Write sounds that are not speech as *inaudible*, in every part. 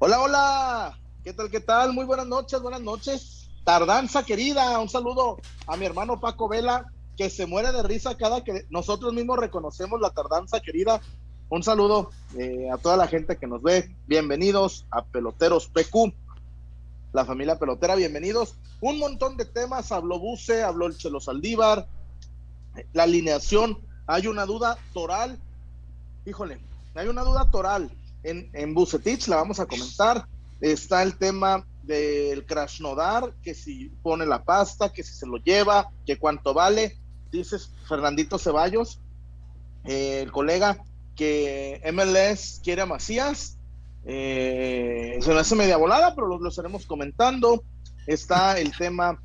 Hola, hola. ¿Qué tal, qué tal? Muy buenas noches, buenas noches. Tardanza querida, un saludo a mi hermano Paco Vela, que se muere de risa cada que nosotros mismos reconocemos la tardanza querida. Un saludo eh, a toda la gente que nos ve. Bienvenidos a Peloteros PQ, la familia pelotera. Bienvenidos. Un montón de temas. Habló Buce, habló el Chelo Saldívar, la alineación. Hay una duda toral. Híjole, hay una duda toral en, en Bucetich, la vamos a comentar. Está el tema del Krasnodar, que si pone la pasta, que si se lo lleva, que cuánto vale. Dices Fernandito Ceballos, eh, el colega, que MLS quiere a Macías. Eh, se me hace media volada, pero lo, lo, estaremos comentando. Está el tema,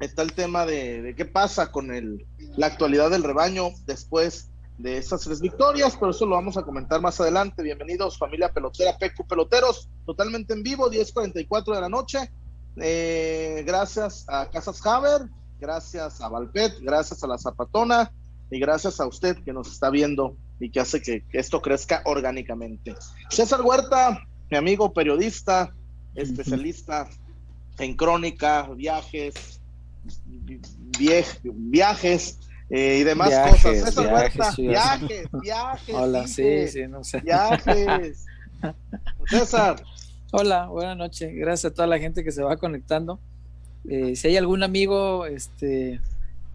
está el tema de, de qué pasa con el, la actualidad del rebaño después de esas tres victorias, pero eso lo vamos a comentar más adelante. Bienvenidos, familia pelotera, PQ Peloteros, totalmente en vivo, 10:44 de la noche. Eh, gracias a Casas Haber, gracias a Valpet, gracias a la Zapatona y gracias a usted que nos está viendo y que hace que, esto crezca orgánicamente. César Huerta, mi amigo periodista, especialista en crónica, viajes, viajes eh, y demás viajes, cosas. Viajes, viajes, *laughs* viajes. Hola, sí, sí, no sé. Viajes. *laughs* César, Hola, buenas noches. Gracias a toda la gente que se va conectando. Eh, si hay algún amigo este,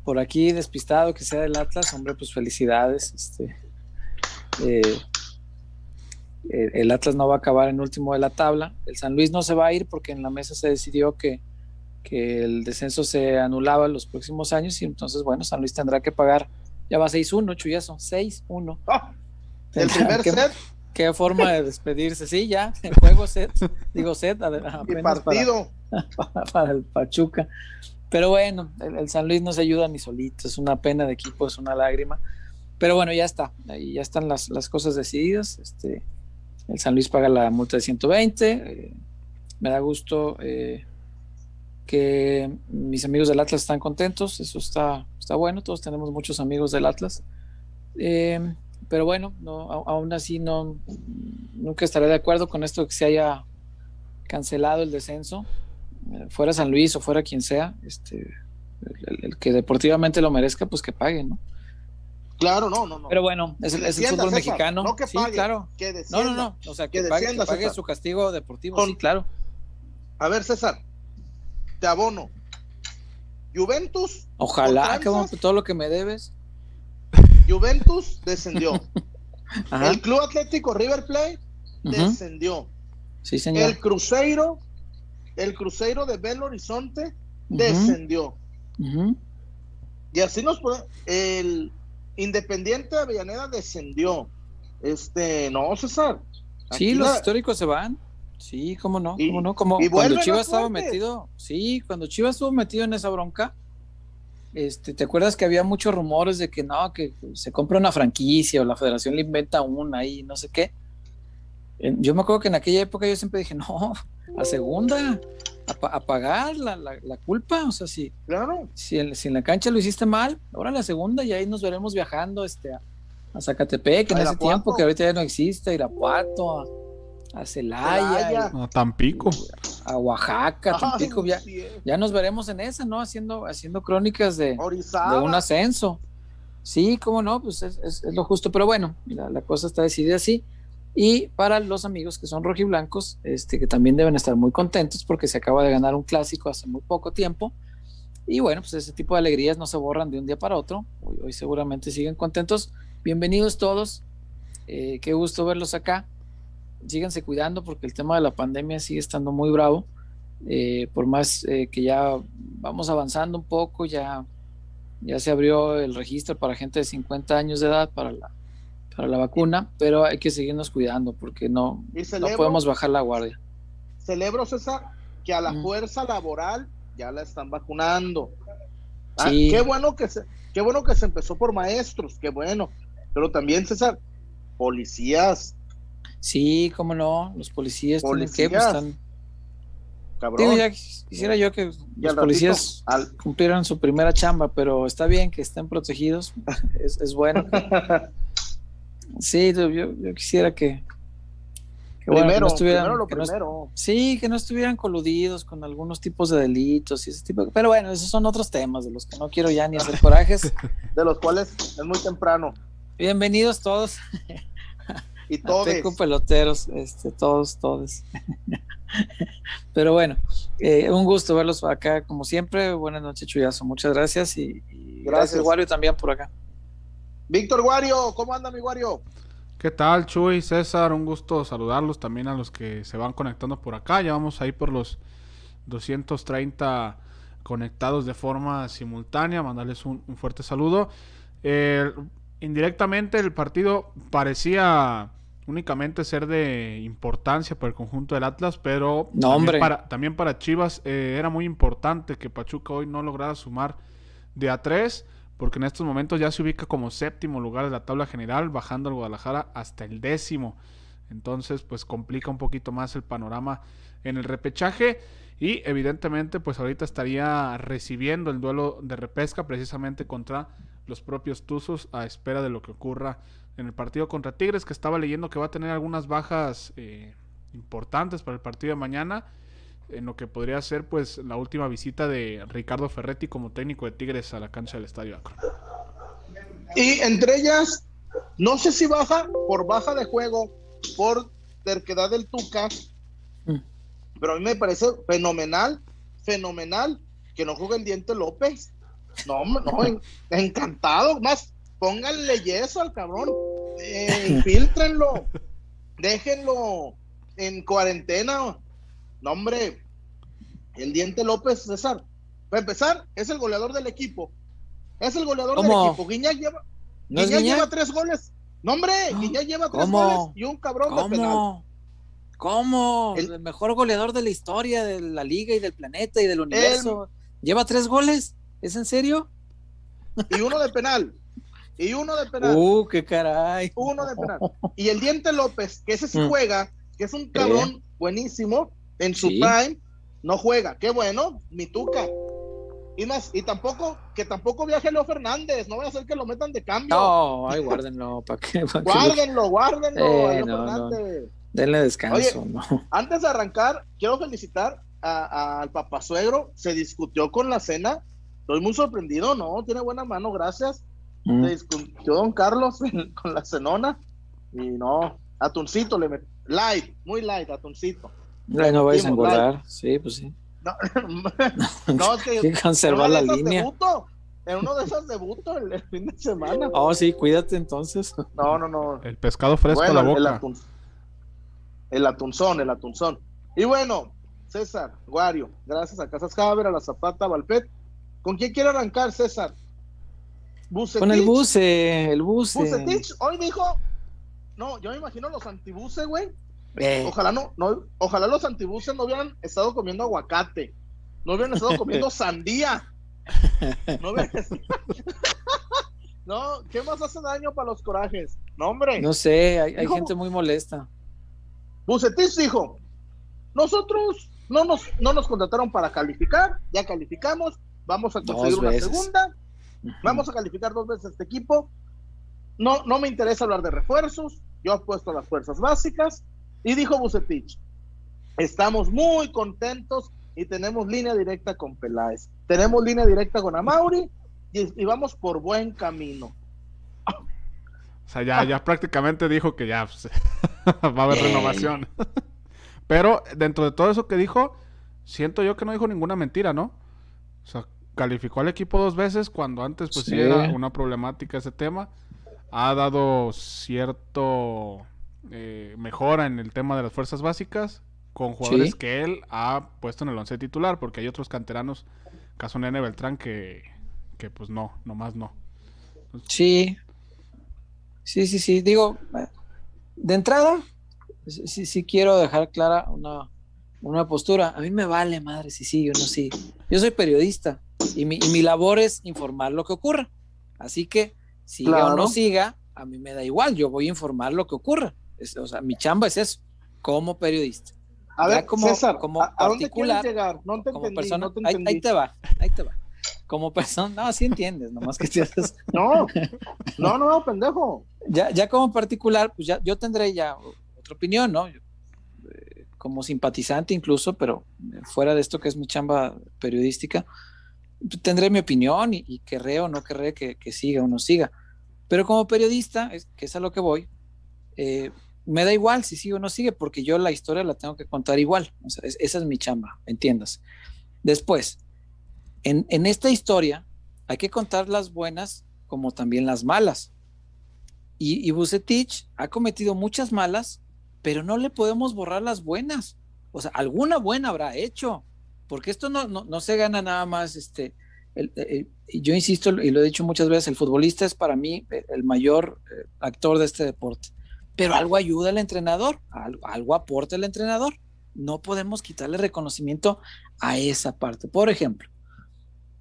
por aquí despistado que sea del Atlas, hombre, pues felicidades. Este, eh, el Atlas no va a acabar en último de la tabla. El San Luis no se va a ir porque en la mesa se decidió que, que el descenso se anulaba en los próximos años y entonces, bueno, San Luis tendrá que pagar. Ya va 6-1, Chuyazo, 6-1. ah, el *laughs* primer ¿Qué, set qué forma de despedirse. Sí, ya, *laughs* el juego set, digo set, apenas partido. para, *laughs* para el Pachuca. Pero bueno, el, el San Luis no se ayuda ni solito, es una pena de equipo, es una lágrima. Pero bueno, ya está, ahí ya están las, las cosas decididas. Este, el San Luis paga la multa de 120. eh, me da gusto eh, que mis amigos del Atlas están contentos, eso está, está bueno, todos tenemos muchos amigos del Atlas. Eh, pero bueno, no, aún así no, nunca estaré de acuerdo con esto que se haya cancelado el descenso, eh, fuera San Luis o fuera quien sea, este, el, que deportivamente lo merezca, pues que pague, ¿no? Claro, no, no, no. Pero bueno, es, el- es el fútbol César, mexicano. no que sí, pague, claro. que No, descienda. no, no. O sea, que, que pague, que su castigo deportivo, Con- sí, claro. A ver, César, te abono. Juventus, Ojalá, cabrón, todo lo que me debes. Juventus descendió. *laughs* Ajá. El Club Atlético River Plate descendió. Sí, señor. El Cruzeiro, el Cruzeiro de Belo Horizonte descendió. Y así nos el Independiente de Avellaneda descendió. Este, no, César. Sí, los la- históricos se van. Sí, cómo no, Y- cómo no, como y cuando Chivas estaba metido, sí, cuando Chivas estuvo metido en esa bronca, este, ¿te acuerdas que había muchos rumores de que no, que se compra una franquicia o la federación le inventa una ahí, no sé qué? Yo me acuerdo que en aquella época yo siempre dije, *laughs* no, a segunda, a, pa- a pagar la, la- la culpa, o sea, si, Claro. si, en, si en la cancha lo hiciste mal, ahora la segunda y ahí nos veremos viajando este, a, a Zacatepec en ese tiempo que ahorita ya no existe, a Irapuato, a, a Celaya, Celaya. A Tampico. a Oaxaca, Tampico, Ay, ya, eh. ya nos veremos en esa, ¿no? Haciendo, haciendo crónicas de, de un ascenso. Sí, cómo no, pues es, es- es lo justo, pero bueno, la, la cosa está decidida así. Y para los amigos que son rojiblancos, este, que también deben estar muy contentos porque se acaba de ganar un clásico hace muy poco tiempo. Y bueno, pues ese tipo de alegrías no se borran de un día para otro. Hoy, hoy seguramente siguen contentos. Bienvenidos todos. Eh, qué gusto verlos acá. Síganse cuidando porque el tema de la pandemia sigue estando muy bravo. Eh, por más eh, que ya vamos avanzando un poco, ya, ya se abrió el registro para gente de 50 años de edad para la, para la vacuna, pero hay que seguirnos cuidando porque no, no podemos bajar la guardia. celebro, César, que a la Mm. fuerza laboral ya la están vacunando. Ah, Sí. qué bueno que se, qué bueno que se empezó por maestros, qué bueno. Pero también, César, policías, Sí, cómo no, los policías, tienen que, pues, Policías, están... cabrón. Digo, ya quisiera yo que los policías al- cumplieran su primera chamba, pero está bien que estén protegidos, es, es bueno. *laughs* Sí, yo, quisiera que, primero, primero lo primero. sí, que no estuvieran coludidos con algunos tipos de delitos y ese tipo. Pero bueno, esos son otros temas de los que no quiero ya ni hacer corajes. *laughs* de los cuales es muy temprano. Bienvenidos todos. *laughs* y todos. peloteros, este, todos, todos. *laughs* Pero bueno, eh, un gusto verlos acá como siempre. Buenas noches, Chuyazo. Muchas gracias y, gracias, Wario, también por acá. Víctor Wario, ¿cómo anda mi Wario? ¿Qué tal, Chuy, César? Un gusto saludarlos también a los que se van conectando por acá. Ya vamos ahí por los 230 conectados de forma simultánea. Mandarles un, fuerte saludo. Indirectamente el partido parecía únicamente ser de importancia para el conjunto del Atlas, pero también, para, también, para, Chivas eh, era muy importante que Pachuca hoy no lograra sumar de a tres, porque en estos momentos ya se ubica como séptimo lugar de la tabla general, bajando al Guadalajara hasta el décimo. Entonces, pues complica un poquito más el panorama en el repechaje. Y evidentemente, pues ahorita estaría recibiendo el duelo de repesca precisamente contra los propios Tuzos a espera de lo que ocurra en el partido contra Tigres, que estaba leyendo que va a tener algunas bajas eh, importantes para el partido de mañana, en lo que podría ser pues la última visita de Ricardo Ferretti como técnico de Tigres a la cancha del Estadio Akron. Y entre ellas, no sé si baja por baja de juego, por terquedad del Tuca, mm. pero a mí me parece fenomenal, fenomenal que no juegue el Diente López. No, no, encantado, más pónganle yeso al cabrón, eh, *laughs* infiltrenlo, déjenlo en cuarentena. No, hombre, el Diente López César, para empezar, es el goleador del equipo. Es el goleador del equipo. Guiñac lleva, lleva tres goles. No, hombre, Guiñac lleva tres goles y un cabrón de penal. ¿Cómo? El, mejor goleador de la historia de la liga y del planeta y del universo. ¿Lleva tres goles? ¿Es en serio? Y uno de penal. Y uno de penal. Uh, qué caray. Uno de penal. Y el Diente López, que ese sí mm. juega, que es un cabrón buenísimo, en su prime, no juega. Qué bueno, mi tuca. Y más, y tampoco, que tampoco viaje Leo Fernández, no voy a hacer que lo metan de cambio. No, ay, guárdenlo, ¿para qué? guárdenlo, guárdenlo, eh, no, Denle descanso, Antes de arrancar, quiero felicitar al papasuegro, se discutió con la cena, estoy muy sorprendido, ¿no? Tiene buena mano, gracias. Mm. Se discutió Don Carlos *laughs* con la cenona y no, atuncito le metió. Light, muy light, atuncito. No, no vais a engordar, sí, pues sí. No, *laughs* *laughs* no es que, conservar la línea. Debuto, en uno de esos debutos el, fin de semana. Oh, sí, cuídate entonces. No, no, no. El pescado fresco a la boca. El, atun, el atunzón, el atunzón. Y bueno, César, Guario, gracias a Casas Javier, a la Zapata, Valpet. ¿Con quién quiere arrancar, César? Con el buce, el buce. Bucetich hoy dijo, no, yo me imagino los antibuses, güey. Eh. Ojalá no, no, ojalá los antibuses no hubieran estado comiendo aguacate, no hubieran estado *laughs* comiendo sandía. No, *laughs* no, ¿qué más hace daño para los corajes? No, hombre. No sé, hay, gente muy molesta. Bucetich dijo, nosotros no nos, no nos contrataron para calificar, ya calificamos, vamos a conseguir una segunda Vamos a calificar dos veces este equipo. No, no me interesa hablar de refuerzos. Yo apuesto a las fuerzas básicas. Y dijo Bucetich, estamos muy contentos y tenemos línea directa con Peláez. Tenemos línea directa con Amauri y, vamos por buen camino. O sea, ya, ya prácticamente dijo que ya pues, *laughs* va a haber renovación. Pero dentro de todo eso que dijo, siento yo que no dijo ninguna mentira, ¿no? O sea, calificó al equipo dos veces cuando antes pues sí, era una problemática ese tema. Ha dado cierto eh, mejora en el tema de las fuerzas básicas con jugadores que él ha puesto en el once titular porque hay otros canteranos, caso Nene Beltrán, que, que pues no, nomás no. Sí, sí, sí, sí. Digo, de entrada, sí, sí quiero dejar clara una, una postura. A mí me vale madre si sí o no sí. Yo soy periodista y mi, labor es informar lo que ocurra. Así que, siga o no siga, a mí me da igual, yo voy a informar lo que ocurra. o sea, mi chamba es eso, como periodista. A ver, como, César, como ¿a, particular, llegar? No te como persona, ahí, te va, ahí te va. Como persona, no, sí entiendes, nomás que te haces. *laughs* No, no, no, pendejo. Ya, ya como particular, pues ya yo tendré ya otra opinión, ¿no? como simpatizante incluso, pero fuera de esto que es mi chamba periodística, tendré mi opinión y, querré o no querré que, siga o no siga. Pero como periodista, que es a lo que voy, eh, me da igual si sigue o no sigue, porque yo la historia la tengo que contar igual. esa es mi chamba, entiendas. Después, en, en, esta historia hay que contar las buenas como también las malas. Y, y ha cometido muchas malas, pero no le podemos borrar las buenas. O sea, alguna buena habrá hecho, porque esto no, no, se gana nada más. Este, yo insisto, y lo he dicho muchas veces, el futbolista es para mí el mayor eh, actor de este deporte, pero algo ayuda al entrenador, algo, aporta el entrenador. No podemos quitarle reconocimiento a esa parte. Por ejemplo,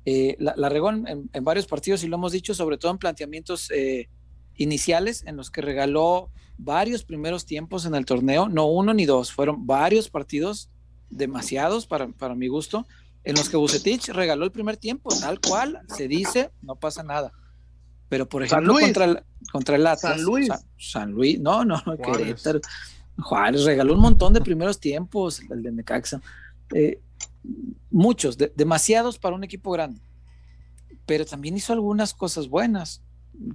eh, la, regó en, varios partidos y lo hemos dicho, sobre todo en planteamientos eh, iniciales en los que regaló varios primeros tiempos en el torneo, no uno ni dos, fueron varios partidos, demasiados para, para mi gusto, en los que Bucetich regaló el primer tiempo, tal cual se dice, no pasa nada. Pero por ejemplo, contra el, contra el Atlas, San Luis. San, Luis, no, no, Juárez. Juárez regaló un montón de primeros tiempos, el de Necaxa. Eh, muchos, demasiados para un equipo grande. Pero también hizo algunas cosas buenas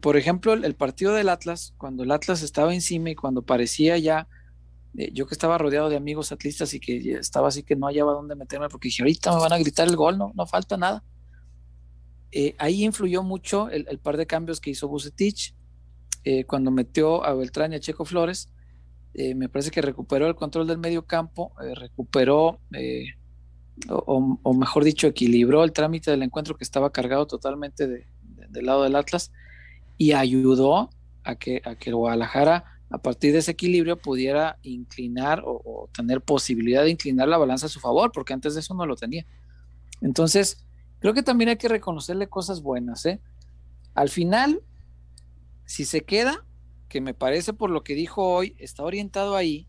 por ejemplo, el, partido del Atlas, cuando el Atlas estaba encima y cuando parecía ya, eh, yo que estaba rodeado de amigos atlistas y que estaba así que no hallaba dónde meterme porque dije, ahorita me van a gritar el gol, no, no falta nada. Eh, ahí influyó mucho el, par de cambios que hizo Bucetich eh, cuando metió a Beltrán y a Checo Flores. me parece que recuperó el control del medio campo, recuperó, o, mejor dicho, equilibró el trámite del encuentro que estaba cargado totalmente de, del lado del Atlas y ayudó a que, a que Guadalajara, a partir de ese equilibrio, pudiera inclinar o, tener posibilidad de inclinar la balanza a su favor, porque antes de eso no lo tenía. Entonces, creo que también hay que reconocerle cosas buenas. ¿eh? Al final, si se queda, que me parece por lo que dijo hoy, está orientado ahí,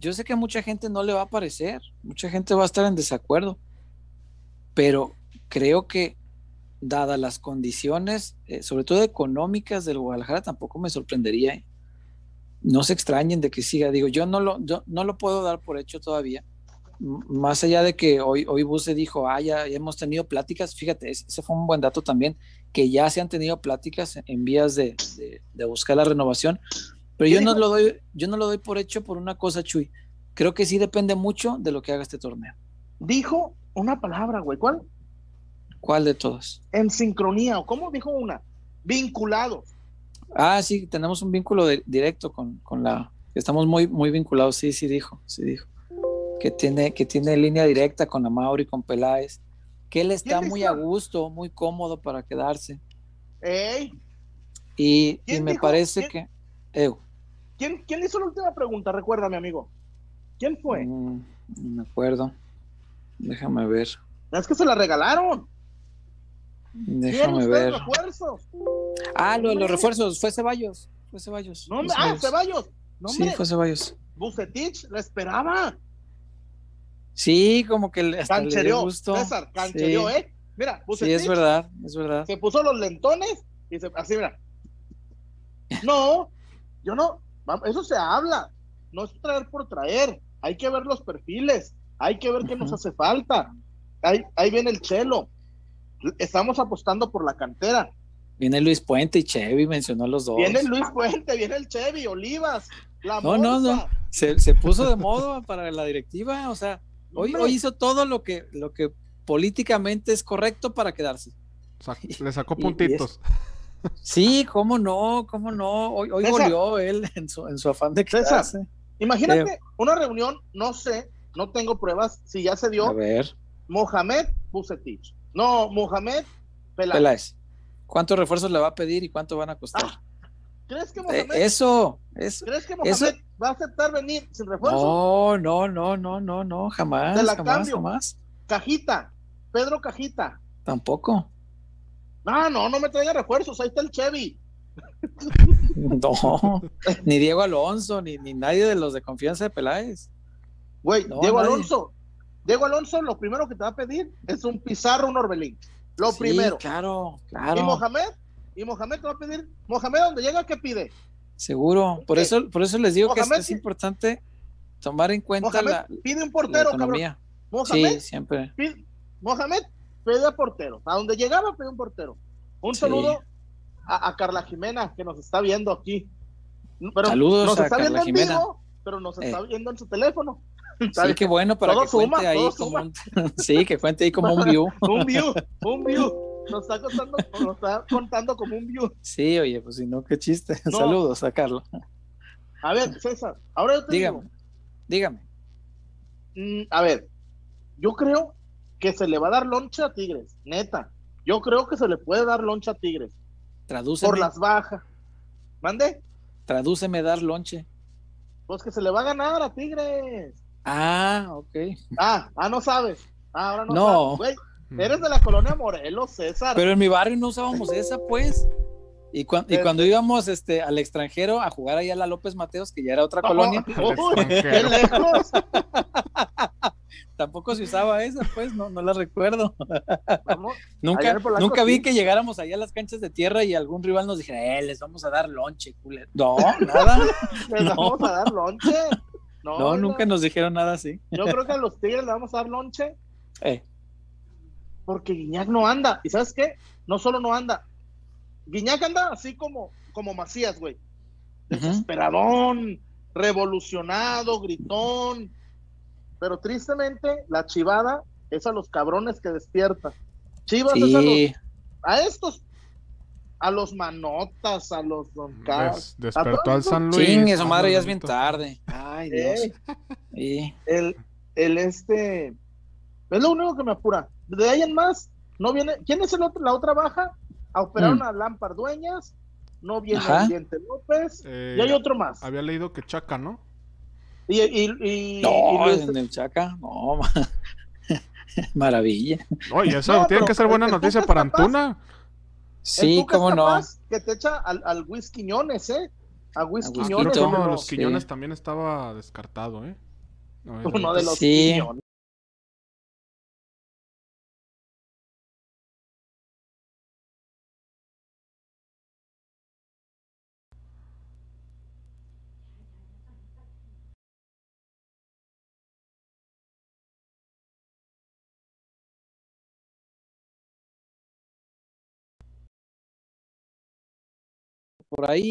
yo sé que a mucha gente no le va a parecer, mucha gente va a estar en desacuerdo, pero creo que dadas las condiciones, eh, sobre todo económicas del Guadalajara, tampoco me sorprendería. ¿eh? No se extrañen de que siga. Digo, yo no lo, yo no lo puedo dar por hecho todavía. más allá de que hoy, hoy Buse dijo, ah, ya, hemos tenido pláticas, fíjate, ese fue un buen dato también, que ya se han tenido pláticas en vías de, de, buscar la renovación, pero yo no, lo doy, yo no lo doy por hecho por una cosa, Chuy. Creo que sí depende mucho de lo que haga este torneo. Dijo una palabra, güey, ¿cuál? ¿Cuál de todos? En sincronía, o cómo dijo una, vinculados. Ah, sí, tenemos un vínculo directo con, la, estamos muy, muy vinculados, sí, sí dijo, sí dijo. Que tiene, que tiene línea directa con Amauri y con Peláez, que él está muy a gusto, muy cómodo para quedarse. Ey. Y, me parece que... ¿Quién, ¿Quién hizo la última pregunta? Recuérdame, amigo. ¿Quién fue? Mm, no me acuerdo. Déjame ver. Es que se la regalaron. Déjame ver. Ah, lo de los refuerzos, fue Ceballos. Fue Ceballos. No, ah, Ceballos. sí, fue Ceballos. Bucetich la esperaba. Sí, como que le, hasta César, canchereó, ¿eh? Mira, Bucetich. Sí, es verdad, es verdad. Se puso los lentones y se, así, mira. No, yo no, eso se habla. No es traer por traer. Hay que ver los perfiles. Hay que ver qué nos hace falta. Ahí, ahí viene el chelo estamos apostando por la cantera. Viene Luis Puente y Chevy, mencionó los dos. Viene Luis Puente, viene el Chevy, Olivas, la No, no, no. Se, puso de modo *laughs* para la directiva. O sea, hoy, hoy hizo todo lo que, lo que políticamente es correcto para quedarse. *laughs* Le sacó puntitos. sí, cómo no, cómo no. Hoy, hoy volvió él *laughs* en su, en su afán de quedarse. imagínate eh, una reunión, no sé, no tengo pruebas, si ya se dio. A ver. Mohamed Bucetich, no, Mohamed Peláez. ¿Cuántos refuerzos le va a pedir y cuánto van a costar? Ah, ¿Crees que Mohamed, eso, ¿Crees que Mohamed va a aceptar venir sin refuerzo? No, no, no, no, no, no, jamás, la jamás, jamás. Cajita, Pedro Cajita. Tampoco. No, no, no me traiga refuerzos, ahí está el Chevy. *laughs* No, ni Diego Alonso, ni, ni nadie de los de confianza de Peláez. Güey, Diego Alonso, Diego Alonso lo primero que te va a pedir es un Pizarro, un Orbelín. Lo primero. Claro, claro. Y Mohamed, y Mohamed te va a pedir, Mohamed, donde llega, ¿qué pide? Seguro. Por eso, por eso les digo que es, importante tomar en cuenta la. Pide un portero, cabrón. Mohamed, sí, siempre. Mohamed pide portero. A donde llegaba pide un portero. Un saludo a, Carla Jimena, que nos está viendo aquí. Pero Saludos nos a está Carla viendo Jimena. pero nos está eh. viendo en su teléfono. *laughs* Sí, qué bueno para que cuente ahí como un, *laughs* sí, que cuente ahí como un view. *laughs* un view, un view. Nos está contando, nos está contando como un view. Sí, oye, pues si no, qué chiste. Saludos a Carla. A ver, César, ahora yo te dígame, digo. Dígame. Mm, a ver, yo creo que se le va a dar loncha a Tigres, neta. Yo creo que se le puede dar loncha a Tigres. Traduce. Por las bajas. ¿Mande? Tradúceme dar lonche. Pues que se le va a ganar a Tigres. Ah, ok. Ah, ah, no sabes. Ah, ahora no, no. sabes. Güey, eres de la colonia Morelos, César. Pero en mi barrio no usábamos esa, pues. Y, y cuando íbamos este, al extranjero a jugar allá a la López Mateos, que ya era otra colonia. *laughs* ¡Qué lejos! *laughs* Tampoco se usaba esa, pues, no, no la recuerdo. *laughs* nunca nunca vi que llegáramos allá a las canchas de tierra y algún rival nos dijera, eh, les vamos a dar lonche, culero. No, nada. les vamos a dar lonche. No, nunca nos dijeron nada así. Yo creo que a los Tigres le vamos a dar lonche. Eh. Porque Guiñac no anda. ¿Y sabes qué? No solo no anda, Guiñac anda así como, como Macías, güey. Desesperadón, revolucionado, gritón. Pero tristemente, la chivada es a los cabrones que despierta. Chivas es a, los, a estos, a los manotas, a los don Des, despertó al San Luis. Sí, eso madre ya es bien tarde. Ay, Dios. Eh, el, el este, es lo único que me apura. De ahí en más, no viene. ¿Quién es el otro, la otra baja? operaron mm. a Lampard Dueñas, no viene el Diente López, y hay eh, otro más. Había leído que Chaca, ¿no? Y, y, no, en el Chaca, no, *laughs* maravilla. Oye, eso tiene que ser buena noticia para Antuna. Sí, cómo no. Que te echa al, al Whisky Quiñones, ¿eh? A Whisky Quiñones. Uno de los Quiñones también estaba descartado, ¿eh? Uno de los Quiñones. Por ahí.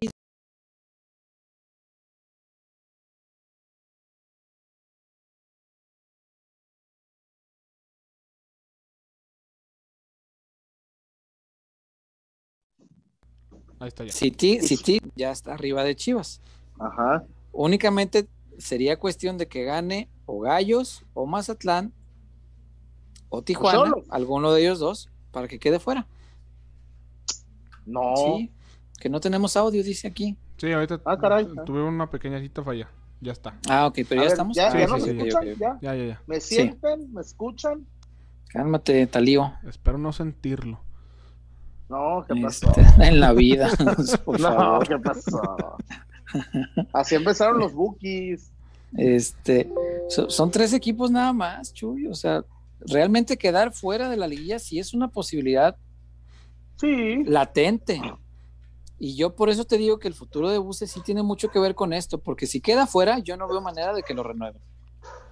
Ahí está ya. City, City ya está arriba de Chivas. Ajá. Únicamente sería cuestión de que gane o Gallos o Mazatlán o Tijuana, alguno de ellos dos, para que quede fuera. No. Sí, que no tenemos audio, dice aquí. Sí, ahorita ah, caray. tuve una pequeñita falla. Ya está. Ah, ok, pero ya estamos. Ya, sí, ya, sí, sí, ya. Ya, ya, ¿Me sienten? ¿Me escuchan? Cálmate, Talío. Espero no sentirlo. No, ¿qué este, pasó? *laughs* en la vida. *laughs* Por *laughs* no, favor. ¿qué pasó? Así empezaron los bookies. Este, son tres equipos nada más, Chuy. O sea, realmente quedar fuera de la liguilla sí es una posibilidad sí. latente. Y yo por eso te digo que el futuro de Buse sí tiene mucho que ver con esto, porque si queda fuera, yo no veo manera de que lo renueven.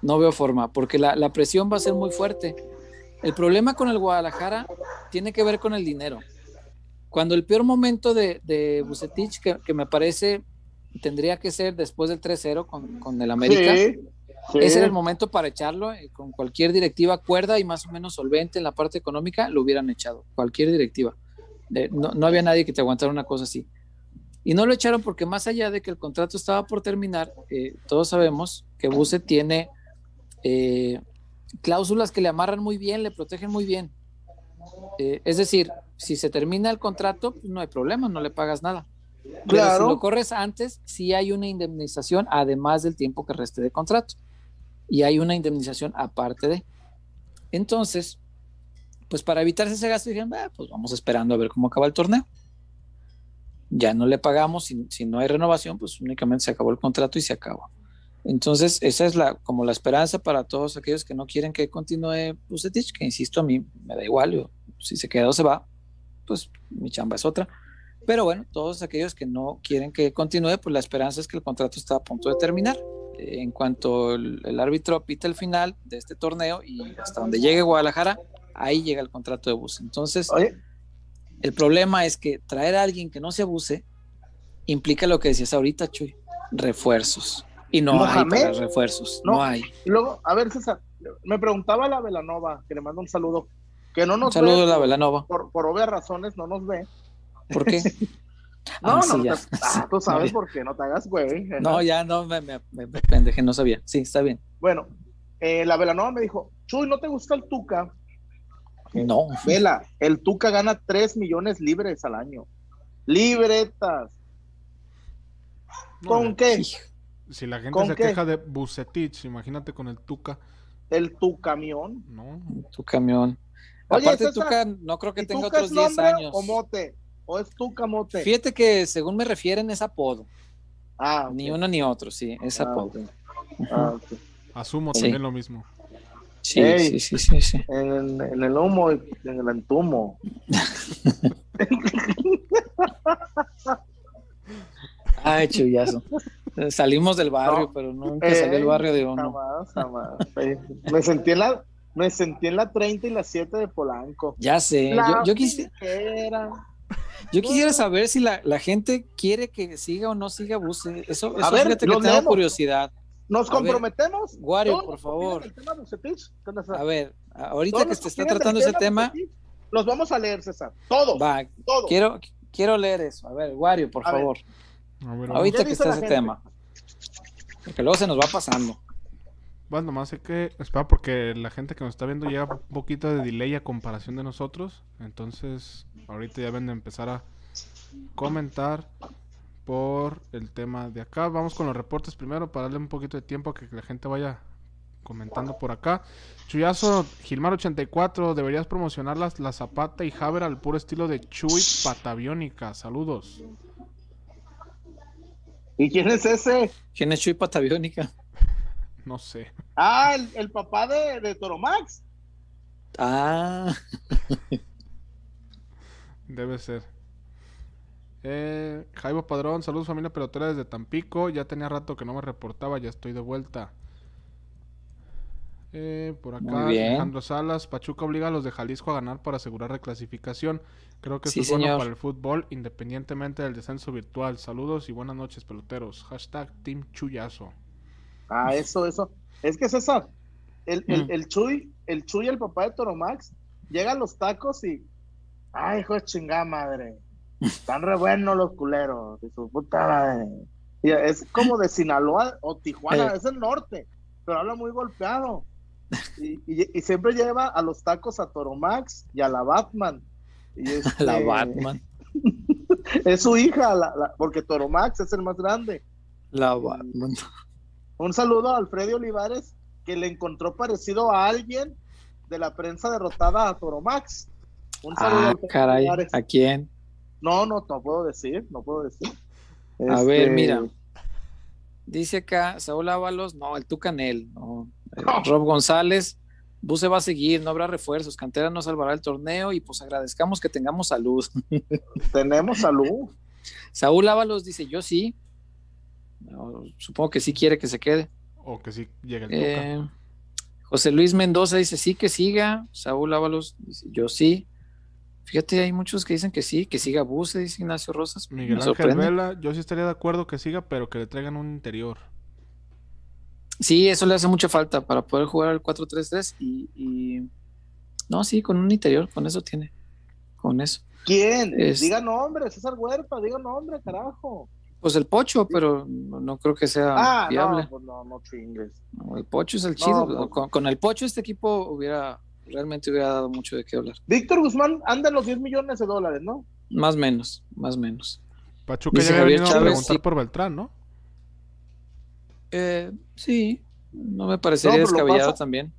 No veo forma, porque la, presión va a ser muy fuerte. El problema con el Guadalajara tiene que ver con el dinero. Cuando el peor momento de, de Bucetich, que, me parece tendría que ser después del 3-0 con, el América, ese era el momento para echarlo. Eh, con cualquier directiva cuerda y más o menos solvente en la parte económica, lo hubieran echado. Cualquier directiva no, había nadie que te aguantara una cosa así. Y no lo echaron porque más allá de que el contrato estaba por terminar, eh, todos sabemos que Buse tiene eh, cláusulas que le amarran muy bien, le protegen muy bien. Eh, es decir, si se termina el contrato, pues no hay problema, no le pagas nada. Pero si lo corres antes, sí hay una indemnización además del tiempo que reste de contrato. Y hay una indemnización aparte de. Entonces, pues para evitarse ese gasto dijeron, ah, pues vamos esperando a ver cómo acaba el torneo. Ya no le pagamos, si, no hay renovación, pues únicamente se acabó el contrato y se acabó. Entonces, esa es la, como la esperanza para todos aquellos que no quieren que continúe Bucetich, que insisto, a mí me da igual, si se queda o se va, pues mi chamba es otra. Pero bueno, todos aquellos que no quieren que continúe, pues la esperanza es que el contrato está a punto de terminar. en cuanto el, árbitro pita el final de este torneo y hasta donde llegue Guadalajara, ahí llega el contrato de Buse. Entonces, el problema es que traer a alguien que no se abuse implica lo que decías ahorita, Chuy, refuerzos. Y no hay refuerzos, no, hay. Luego, a ver, César, me preguntaba la Velanova, que le mando un saludo, que no nos un saludo a la Velanova. Por, por obvias razones no nos ve. ¿Por qué? *laughs* No, ah, no, ah, tú *laughs* sabes por qué, no te hagas güey. No, ya no, me, me, me, no sabía. Sí, está bien. Bueno, eh, la Velanova me dijo, Chuy, ¿no te gusta el Tuca? No. Vela, el Tuca gana 3 millones libres al año. Libretas. ¿Con qué? Si la gente se queja de Bucetich, imagínate con el Tuca. El tu camión. No. Tu camión. Oye, Aparte, Tuca no creo que tenga otros 10 años. O mote. ¿O es tu camote? Fíjate que según me refieren es apodo. Ah, Ni uno ni otro, sí, es ah, apodo. Ah, Asumo también lo mismo. Sí, sí, sí, sí, sí, En, en, el humo y en el entumo. *laughs* Ay, chullazo. Salimos del barrio, pero nunca eh, salió el barrio de uno. Jamás, jamás. Me sentí en la, me sentí en la 30 y la 7 de Polanco. Ya sé. yo, yo quise... Yo quisiera saber si la, gente quiere que siga o no siga Buse. Eso, eso a ver, que tengo curiosidad. ¿Nos comprometemos? Wario, por favor. A ver, ahorita que se está tratando ese tema. Los vamos a leer, César. Todo. Va, todo. Quiero, quiero leer eso. A ver, Wario, por favor. ahorita que está ese tema. Porque luego se nos va pasando. Bueno, nomás hay que esperar porque la gente que nos está viendo llega un poquito de delay a comparación de nosotros. Entonces, ahorita ya ven de empezar a comentar por el tema de acá. Vamos con los reportes primero para darle un poquito de tiempo a que la gente vaya comentando por acá. Chuyazo Gilmar 84, deberías promocionar las, la Zapata y Haber al puro estilo de Chuy Pataviónica. Saludos. ¿Y quién es ese? ¿Quién es Chuy Pataviónica? *laughs* No sé. Ah, el, papá de, de Toromax. Ah. *laughs* Debe ser. Eh, Jaibo Padrón, saludos familia pelotera desde Tampico. Ya tenía rato que no me reportaba, ya estoy de vuelta. Eh, por acá, Alejandro Salas, Pachuca obliga a los de Jalisco a ganar para asegurar reclasificación. Creo que eso es bueno para el fútbol, independientemente del descenso virtual. Saludos y buenas noches, peloteros. Hashtag Team Chuyazo. Ah, eso, eso. Es que César, el, el, mm. el Chuy, el Chuy, el papá de Toromax, llega a los tacos y. Ay, hijo de chingada madre. Están re buenos los culeros. De su puta madre. Es como de Sinaloa o Tijuana, es el norte, pero habla muy golpeado. Y, y, siempre lleva a los tacos a Toromax y a la Batman. Y *laughs* la Batman. *laughs* es su hija, la, porque Toromax es el más grande. La Batman. Un saludo a Alfredo Olivares, que le encontró parecido a alguien de la prensa derrotada a Toromax. Un saludo ah, caray, ¿a quién? No, no, no puedo decir, no puedo decir. A ver, este, mira. Dice acá Saúl Ábalos, no, el Tucanel, no. Eh, Rob González, Buse va a seguir, no habrá refuerzos, Cantera no salvará el torneo y pues agradezcamos que tengamos salud. *laughs* Tenemos salud. Saúl Ábalos dice, yo sí, supongo que sí quiere que se quede. O que sí llegue el eh, José Luis Mendoza dice sí que siga. Saúl Ábalos dice yo sí. Fíjate, hay muchos que dicen que sí, que siga Buse, dice Ignacio Rosas. Miguel Ángel Vela, yo sí estaría de acuerdo que siga, pero que le traigan un interior. Sí, eso le hace mucha falta para poder jugar al 4-3-3 y, y, No, sí, con un interior, con eso tiene. Con eso. ¿Quién? Diga nombre, César Huerta, diga nombre, carajo. Pues el pocho, pero no, creo que sea ah, viable. No, pues no, no chingues. el pocho es el chido. Pues con, el pocho este equipo hubiera, realmente hubiera dado mucho de qué hablar. Víctor Guzmán anda en los 10 millones de dólares, ¿no? Más menos, más menos. Pachuca ya había venido a preguntar por Beltrán, ¿no? Eh, sí, no me parecería descabellado también.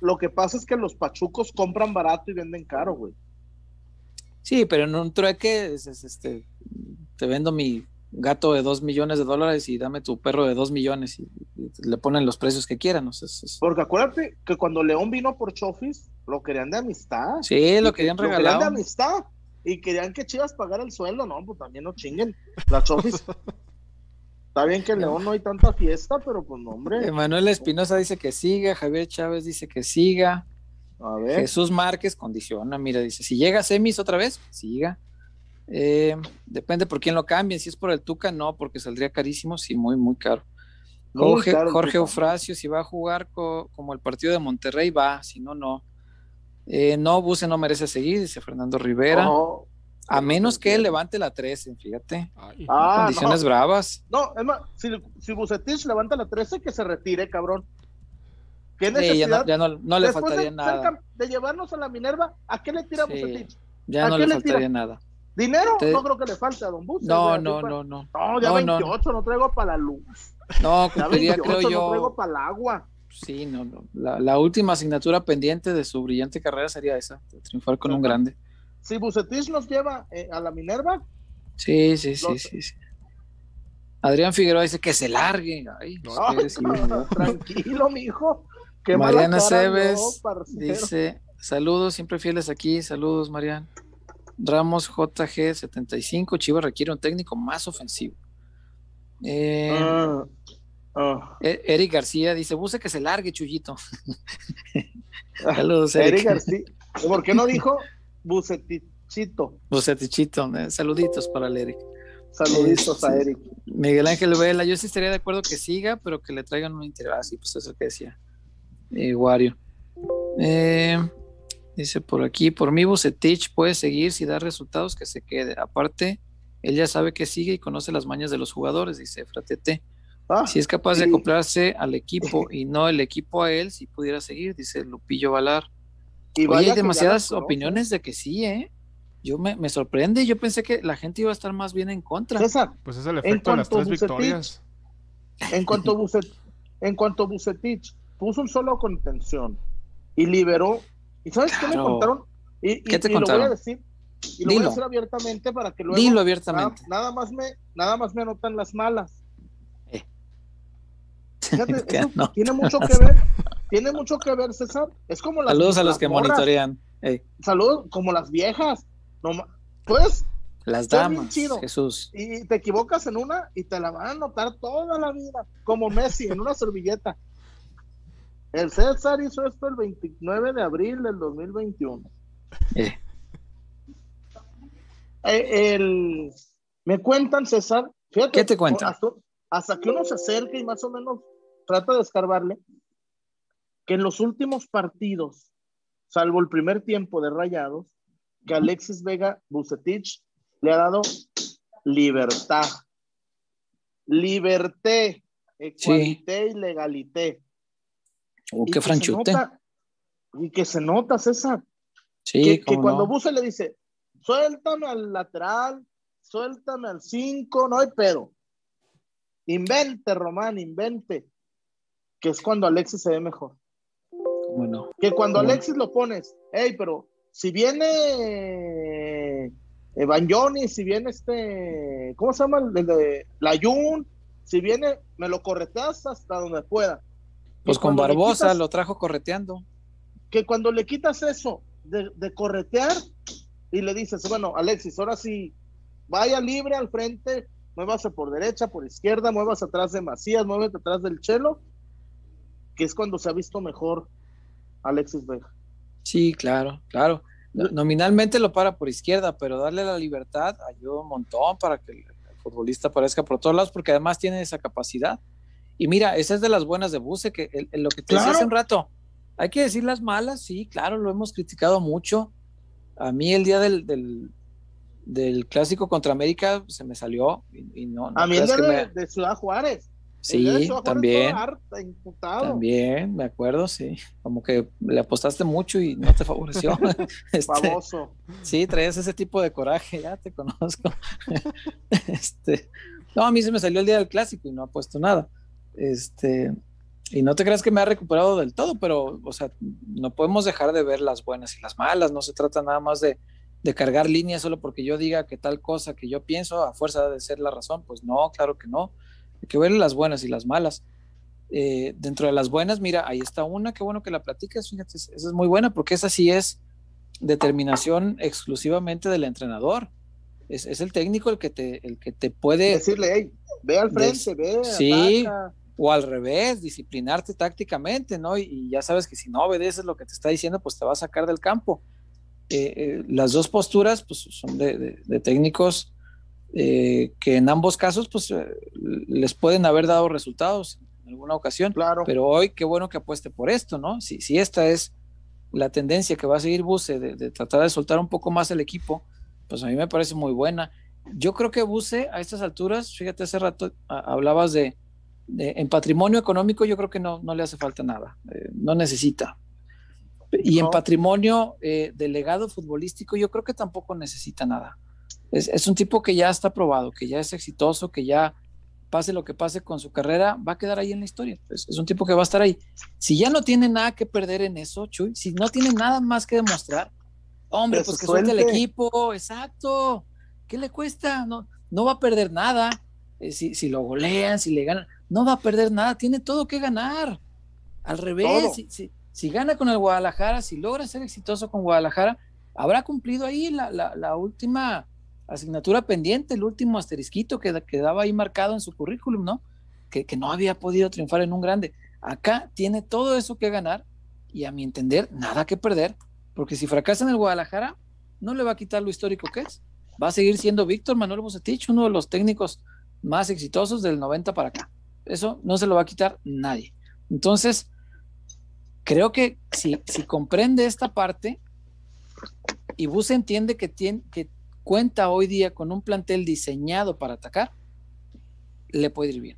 Lo que pasa es que los pachucos compran barato y venden caro, güey. Sí, pero en un trueque es, este, te vendo mi gato de dos millones de dólares y dame tu perro de dos millones y, le ponen los precios que quieran. ¿no? Porque acuérdate que cuando León vino por Chofis, lo querían de amistad. Sí, lo querían regalar. Lo querían de amistad y querían que Chivas pagara el sueldo, no, pues también no chinguen. La Chofis. *laughs* Está bien que en León no hay tanta fiesta, pero pues no, hombre. Manuel Espinosa dice que siga, Javier Chávez dice que siga. A ver. Jesús Márquez condiciona, mira, dice, si llega a semis otra vez, siga. Eh, depende por quién lo cambien, si es por el Tuca, no, porque saldría carísimo, sí, muy, muy caro. Jorge, Jorge Eufrasio, si va a jugar como el partido de Monterrey, va, si no, no. Eh, no, Buse no merece seguir, dice Fernando Rivera. a menos que él levante la 13, fíjate. Ah, condiciones bravas. No, es más, si, si Bucetich levanta la 13, que se retire, cabrón. ¿Qué ya no, le faltaría nada. De llevarnos a la Minerva, ¿a qué le tira Bucetich? Ya no le faltaría nada. ¿Dinero? No creo que le falte a Don Buse. No, no, no, no. No, ya 28, no, traigo para la luz. No, *laughs* cumpliría, creo yo. No traigo para el agua. Sí, no, no. La, última asignatura pendiente de su brillante carrera sería esa, triunfar con un grande. Si Bucetich nos lleva eh, a la Minerva. Sí, sí, sí, sí, sí. Adrián Figueroa dice que se largue. Ay, *laughs* tranquilo, mijo. Mariana Cebes dice: Saludos, siempre fieles aquí. Saludos, Mariana. Ramos JG75. Chivas requiere un técnico más ofensivo. Eh, ah. Oh. E-, Eric García dice, buse que se largue, Chuyito. *laughs* Saludos, Eric. García. *laughs* ¿Por qué no dijo Bucetichito? Bucetichito. Eh, saluditos para el Eric. Saluditos a Eric. Miguel Ángel Vela, yo sí estaría de acuerdo que siga, pero que le traigan un interés. Así, ah, pues eso que decía. Iguario. Eh, dice por aquí, por mí Bucetich puede seguir si da resultados que se quede. Aparte, él ya sabe que sigue y conoce las mañas de los jugadores, dice Fratete. Ah, si es capaz de acoplarse al equipo *laughs* y no el equipo a él, si pudiera seguir, dice Lupillo Valar. Y hay demasiadas opiniones de que sí, ¿eh? Yo me, sorprende, yo pensé que la gente iba a estar más bien en contra. César, pues es el efecto de las tres victorias. En cuanto, *laughs* Bucet, en cuanto Bucetich puso un solo contención y liberó, ¿y sabes qué me contaron? Y, ¿Qué te lo voy a decir, y lo voy a decir abiertamente para que luego Dilo abiertamente. Nada, más me, nada más me anotan las malas *laughs* tiene mucho que ver, tiene mucho que ver, César. Es como las Saludos a los que monitorean. Saludos como las viejas. pues las damas, Jesús. Y te equivocas en una y te la van a notar toda la vida, como Messi en una servilleta. El César hizo esto el 29 de abril del 2021. Eh. El, me cuentan, César, fíjate, ¿qué te cuentan? hasta, que uno se acerque y más o menos trata de escarbarle, que en los últimos partidos, salvo el primer tiempo de Rayados, que Alexis Vega Bucetich le ha dado libertad. Liberté, equalité y legalité. Oh, qué franchute. y que se nota, César. Sí, que, cuando Buce le dice, suéltame al lateral, suéltame al 5, no hay pedo. Invente, Román, invente que es cuando Alexis se ve mejor. Bueno. Que cuando Alexis lo pones, hey, pero si viene Johnny, si viene este, ¿cómo se llama? El de Layun, si viene, me lo correteas hasta donde pueda. Pues con Barbosa lo trajo correteando. Que cuando le quitas eso de, de, corretear y le dices, bueno, Alexis, ahora sí, vaya libre al frente, muévase por derecha, por izquierda, muevas atrás de Macías, muévete atrás del Chelo, que es cuando se ha visto mejor Alexis Vega. Sí, claro, claro. Nominalmente lo para por izquierda, pero darle la libertad ayuda un montón para que el, futbolista aparezca por todos lados, porque además tiene esa capacidad. Y mira, esa es de las buenas de Buse, que lo que te decía hace un rato, hay que decir las malas, sí, claro, lo hemos criticado mucho. A mí el día del, del, clásico contra América se me salió y, no, A mí el día de Ciudad Juárez Sí, también. También, me acuerdo, sí. Como que le apostaste mucho y no te favoreció. *laughs* *laughs* este, Famoso. Sí, traías ese tipo de coraje, ya te conozco. *laughs* este, no, a mí se me salió el día del clásico y no ha puesto nada. Este, y no te creas que me ha recuperado del todo, pero, o sea, no podemos dejar de ver las buenas y las malas. No se trata nada más de, de cargar líneas solo porque yo diga que tal cosa que yo pienso a fuerza de ser la razón. Pues no, claro que no hay que ver las buenas y las malas. Eh, dentro de las buenas, mira, ahí está una, qué bueno que la platicas, fíjate, esa es muy buena porque esa sí es determinación exclusivamente del entrenador. Es, el técnico el que te, el que te puede decirle, Ve al frente, ve. Sí, o al revés, disciplinarte tácticamente, ¿no? Y, ya sabes que si no obedeces lo que te está diciendo, pues te va a sacar del campo. Eh, eh, las dos posturas, pues son de, técnicos eh, que en ambos casos, pues les pueden haber dado resultados en alguna ocasión. Claro. Pero hoy, qué bueno que apueste por esto, ¿no? Si, si esta es la tendencia que va a seguir Buse de, tratar de soltar un poco más el equipo, pues a mí me parece muy buena. Yo creo que Buse a estas alturas, fíjate, hace rato hablabas de, en patrimonio económico, yo creo que no, no le hace falta nada, eh, no necesita. Y en patrimonio eh, de legado futbolístico, yo creo que tampoco necesita nada. Es, es, un tipo que ya está probado, que ya es exitoso, que ya pase lo que pase con su carrera, va a quedar ahí en la historia. Es, es, un tipo que va a estar ahí. Si ya no tiene nada que perder en eso, Chuy, si no tiene nada más que demostrar, hombre, pues que suelte el equipo, exacto. ¿Qué le cuesta? No, no va a perder nada. Eh, si, si, lo golean, si le ganan, no va a perder nada, tiene todo que ganar. Al revés, si, si, si, gana con el Guadalajara, si logra ser exitoso con Guadalajara, habrá cumplido ahí la, la, la última asignatura pendiente, el último asterisquito que quedaba ahí marcado en su currículum, ¿no? Que, que, no había podido triunfar en un grande. Acá tiene todo eso que ganar y a mi entender, nada que perder, porque si fracasa en el Guadalajara, no le va a quitar lo histórico que es. Va a seguir siendo Víctor Manuel Bucetich, uno de los técnicos más exitosos del 90 para acá. Eso no se lo va a quitar nadie. Entonces, creo que si, si comprende esta parte y Bus entiende que, tiene, que cuenta hoy día con un plantel diseñado para atacar, le puede ir bien.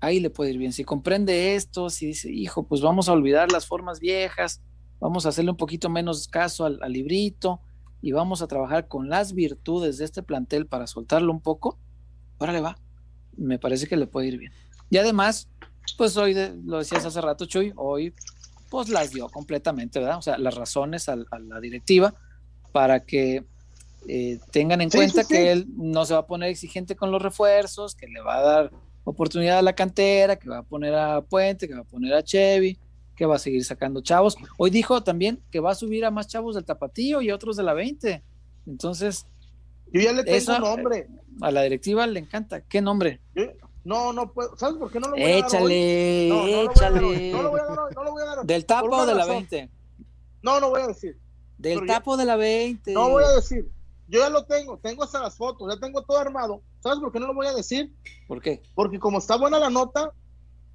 Ahí le puede ir bien. Si comprende esto, si dice, hijo, pues vamos a olvidar las formas viejas, vamos a hacerle un poquito menos caso al, al librito y vamos a trabajar con las virtudes de este plantel para soltarlo un poco, órale va. Me parece que le puede ir bien. Y además, pues hoy, lo decías hace rato, Chuy, hoy pues las dio completamente, ¿verdad? O sea, las razones a, la directiva para que eh, tengan en cuenta que él no se va a poner exigente con los refuerzos, que le va a dar oportunidad a la cantera, que va a poner a Puente, que va a poner a Chevy, que va a seguir sacando chavos. Hoy dijo también que va a subir a más chavos del Tapatío y otros de la 20. Entonces, yo ya le tengo un nombre. A la directiva le encanta. ¿Qué nombre? No, no puedo. ¿Sabes por qué no lo voy a dar? Échale, no, échale. No lo voy a dar, no lo voy a dar. ¿Del tapo o de la 20? No, no voy a decir. Del tapo de la 20. No voy a decir. Yo ya lo tengo, tengo hasta las fotos, ya tengo todo armado. ¿Sabes por qué no lo voy a decir? ¿Por qué? Porque como está buena la nota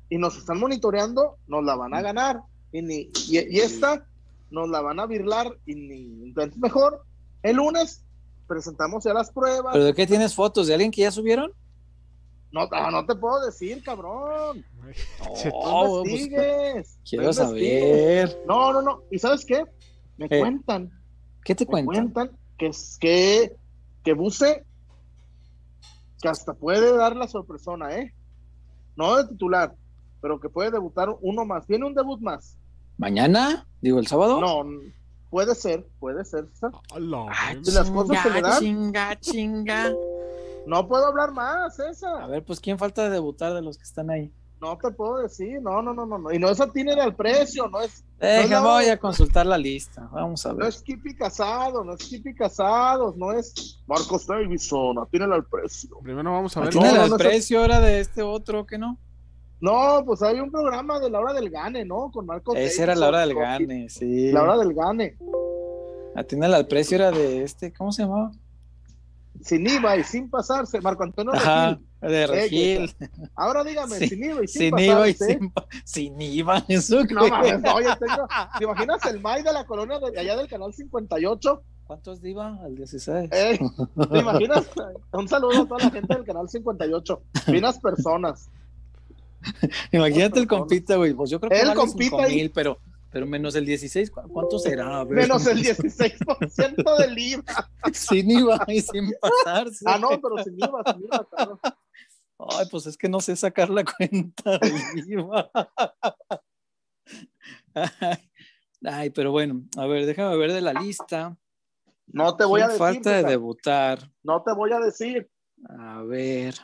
y nos están monitoreando, nos la van a ganar. Y, ni, y, esta nos la van a virlar y ni. Entonces, mejor el lunes presentamos ya las pruebas. ¿Pero de qué tienes fotos? ¿De alguien que ya subieron? No, no, te puedo decir, cabrón. *laughs* No, pues, sigues? Quiero saber. No, no, no. ¿Y sabes qué? Me eh, cuentan. ¿Qué te me cuentan? que, que, que Buse que hasta puede dar la sorpresona, ¿eh? No de titular, pero que puede debutar uno más. Tiene un debut más. ¿Mañana? Digo, el sábado. No, puede ser, puede ser. Ay, las cosas se le dan. Chinga, chinga. No puedo hablar más, esa. A ver, pues ¿quién falta de debutar de los que están ahí? No te puedo decir, no, no, no, no, Y no es tiene al precio, no es. Deja, voy a consultar la lista. Vamos a ver. No es Kipi Casado, no es Kipi Casados, no es Marcos Davison, tiene al precio. Primero vamos a ver. ¿Tiene al precio ahora de este otro que no? No, pues hay un programa de la hora del gane, ¿no? Con Marcos Esa era la hora del gane, sí. La hora del gane. Atiende al precio era de este, ¿cómo se llamaba? Sin IVA y sin pasarse, Marco Antonio Ajá, de Regil. Ahora dígame, sin IVA y sin, sin pasarse. IVA y sin, sin IVA, eso No mames, oye, tengo, *laughs* ¿te imaginas el MAI de la colonia de allá del canal 58? ¿Cuántos de IVA? Al 16. ¿Te imaginas? *laughs* Un saludo a toda la gente del canal 58. Finas personas. *laughs* Imagínate el compita, güey. Pues yo creo que el vale compita mil, pero pero menos el 16, ¿cuánto será? Menos el 16% del IVA. *laughs* sin IVA y sin pasarse. Ah, no, pero sin IVA, sin IVA, claro. Ay, pues es que no sé sacar la cuenta del IVA. Ay, pero bueno, a ver, déjame ver de la lista. No te voy a decir. Falta de debutar. No te voy a decir. A ver.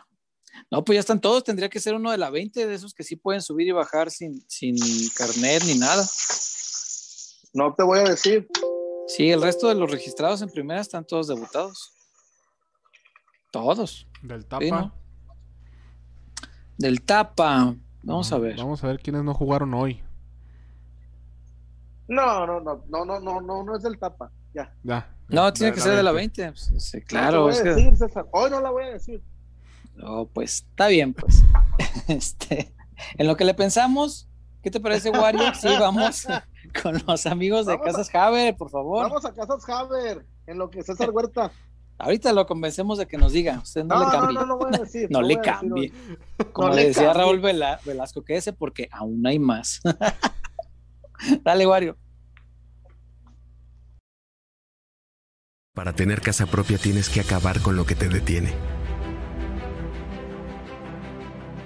No, pues ya están todos. Tendría que ser uno de la 20 de esos que sí pueden subir y bajar sin, sin carnet ni nada. No te voy a decir. Sí, el resto de los registrados en primera están todos debutados. Todos. Del tapa. Del Tapa. Vamos a ver. Vamos a ver quiénes no jugaron hoy. No, no, no, no, no, no, no, no es del Tapa. Ya. Ya. No, tiene que ser de la 20. Pues, claro. No decir, César. Hoy no la voy a decir. No, pues está bien, pues. *laughs* este, en lo que le pensamos, ¿qué te parece, Wario? Sí, vamos *laughs* con los amigos de Casas Haber, por favor. Vamos a Casas Haber, en lo que César *laughs* Huerta. Ahorita lo convencemos de que nos diga, usted no, le cambie. No, no, no, voy a decir, no, le cambie. Como le decía Raúl Velasco, quédese porque aún hay más. Dale, Wario. Para tener casa propia tienes que acabar con lo que te detiene.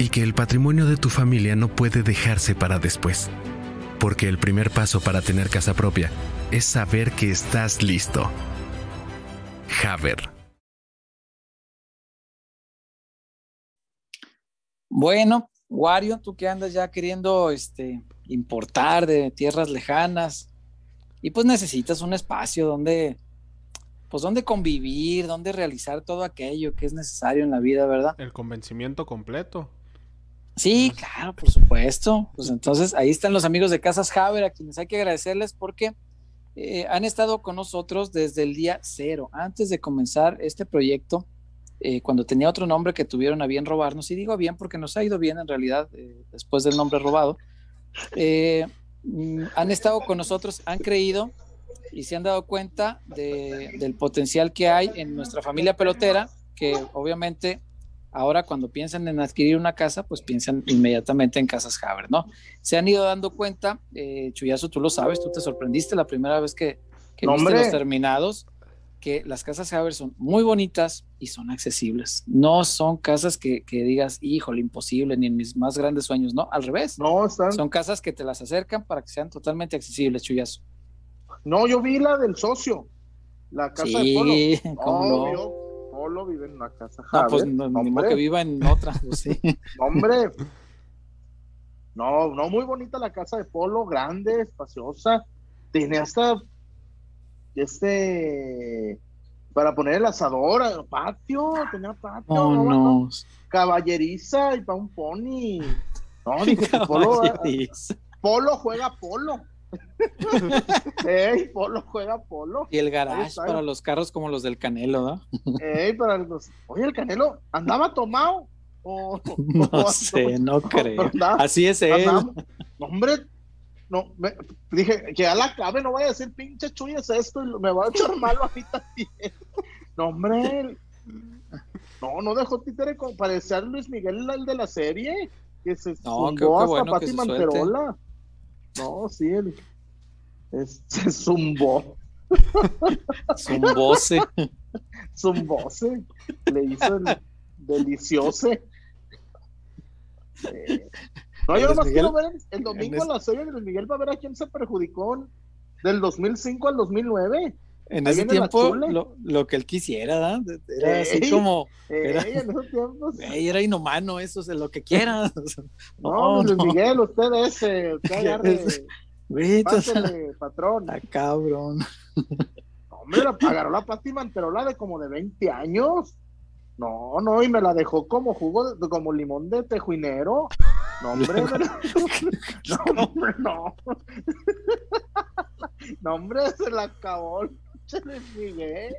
y que el patrimonio de tu familia no puede dejarse para después. Porque el primer paso para tener casa propia es saber que estás listo. Haber. Bueno, Wario, tú que andas ya queriendo este, importar de tierras lejanas y pues necesitas un espacio donde, pues donde convivir, donde realizar todo aquello que es necesario en la vida, ¿verdad? El convencimiento completo. Sí, claro, por supuesto. Pues entonces ahí están los amigos de Casas Haber, a quienes hay que agradecerles porque eh, han estado con nosotros desde el día cero, antes de comenzar este proyecto eh, cuando tenía otro nombre que tuvieron a bien robarnos, y digo bien porque nos ha ido bien en realidad eh, después del nombre robado, mm, han estado con nosotros, han creído y se han dado cuenta del potencial que hay en nuestra familia pelotera, que obviamente ahora cuando piensan en adquirir una casa, pues piensan inmediatamente en Casas Haber, ¿no? Se han ido dando cuenta, Chuyazo, tú lo sabes, tú te sorprendiste la primera vez que, que viste los terminados que las casas Haber son muy bonitas y son accesibles. No son casas que, digas, híjole, imposible, ni en mis más grandes sueños, no, al revés. No, están... Son casas que te las acercan para que sean totalmente accesibles, Chuyazo. No, yo vi la del socio, la casa de Polo. *laughs* ¿cómo Polo vive en una casa No, pues no, que viva en otra, pues *laughs* sí. Hombre, no, no, muy bonita la casa de Polo, grande, espaciosa, tiene hasta este para poner el asador, el patio, tenía patio, oh, no, caballeriza y para un pony. No, *laughs* dije, polo, polo juega polo. *laughs* Ey, Polo juega Polo. Y el garage para los carros como los del Canelo, ¿no? Ey, para los... Oye, el Canelo andaba tomado. *laughs* no sé, no creo. *laughs* Así es él. hombre, no, me, dije que a la clave no vaya a decir pinche chuy es esto y me va a echar malo a mí también. No, hombre. No, no dejó títere como parecer Luis Miguel el de la serie. Que se no, hasta bueno Pati Manterola. No, sí, él se zumbó. Zumbose. Zumbose. Le hizo el delicioso. Eh, no, yo nomás quiero ver el, domingo a la serie de Luis Miguel para ver a quién se perjudicó del 2005 al 2009. En ese tiempo, lo, que él quisiera, ¿verdad? Era así como. era, en esos tiempos. *laughs* era inhumano, eso, es lo que quiera. *laughs* No, Luis Miguel, usted ese, usted *laughs* agarre. Patrón. Ah, cabrón. Hombre, agarró la Pati Manterola de como de 20 años. No, no, y me la dejó como jugo, de, como limón de tejuinero. No, hombre, no, hombre, no. No, hombre, se la acabó. Se le Miguel.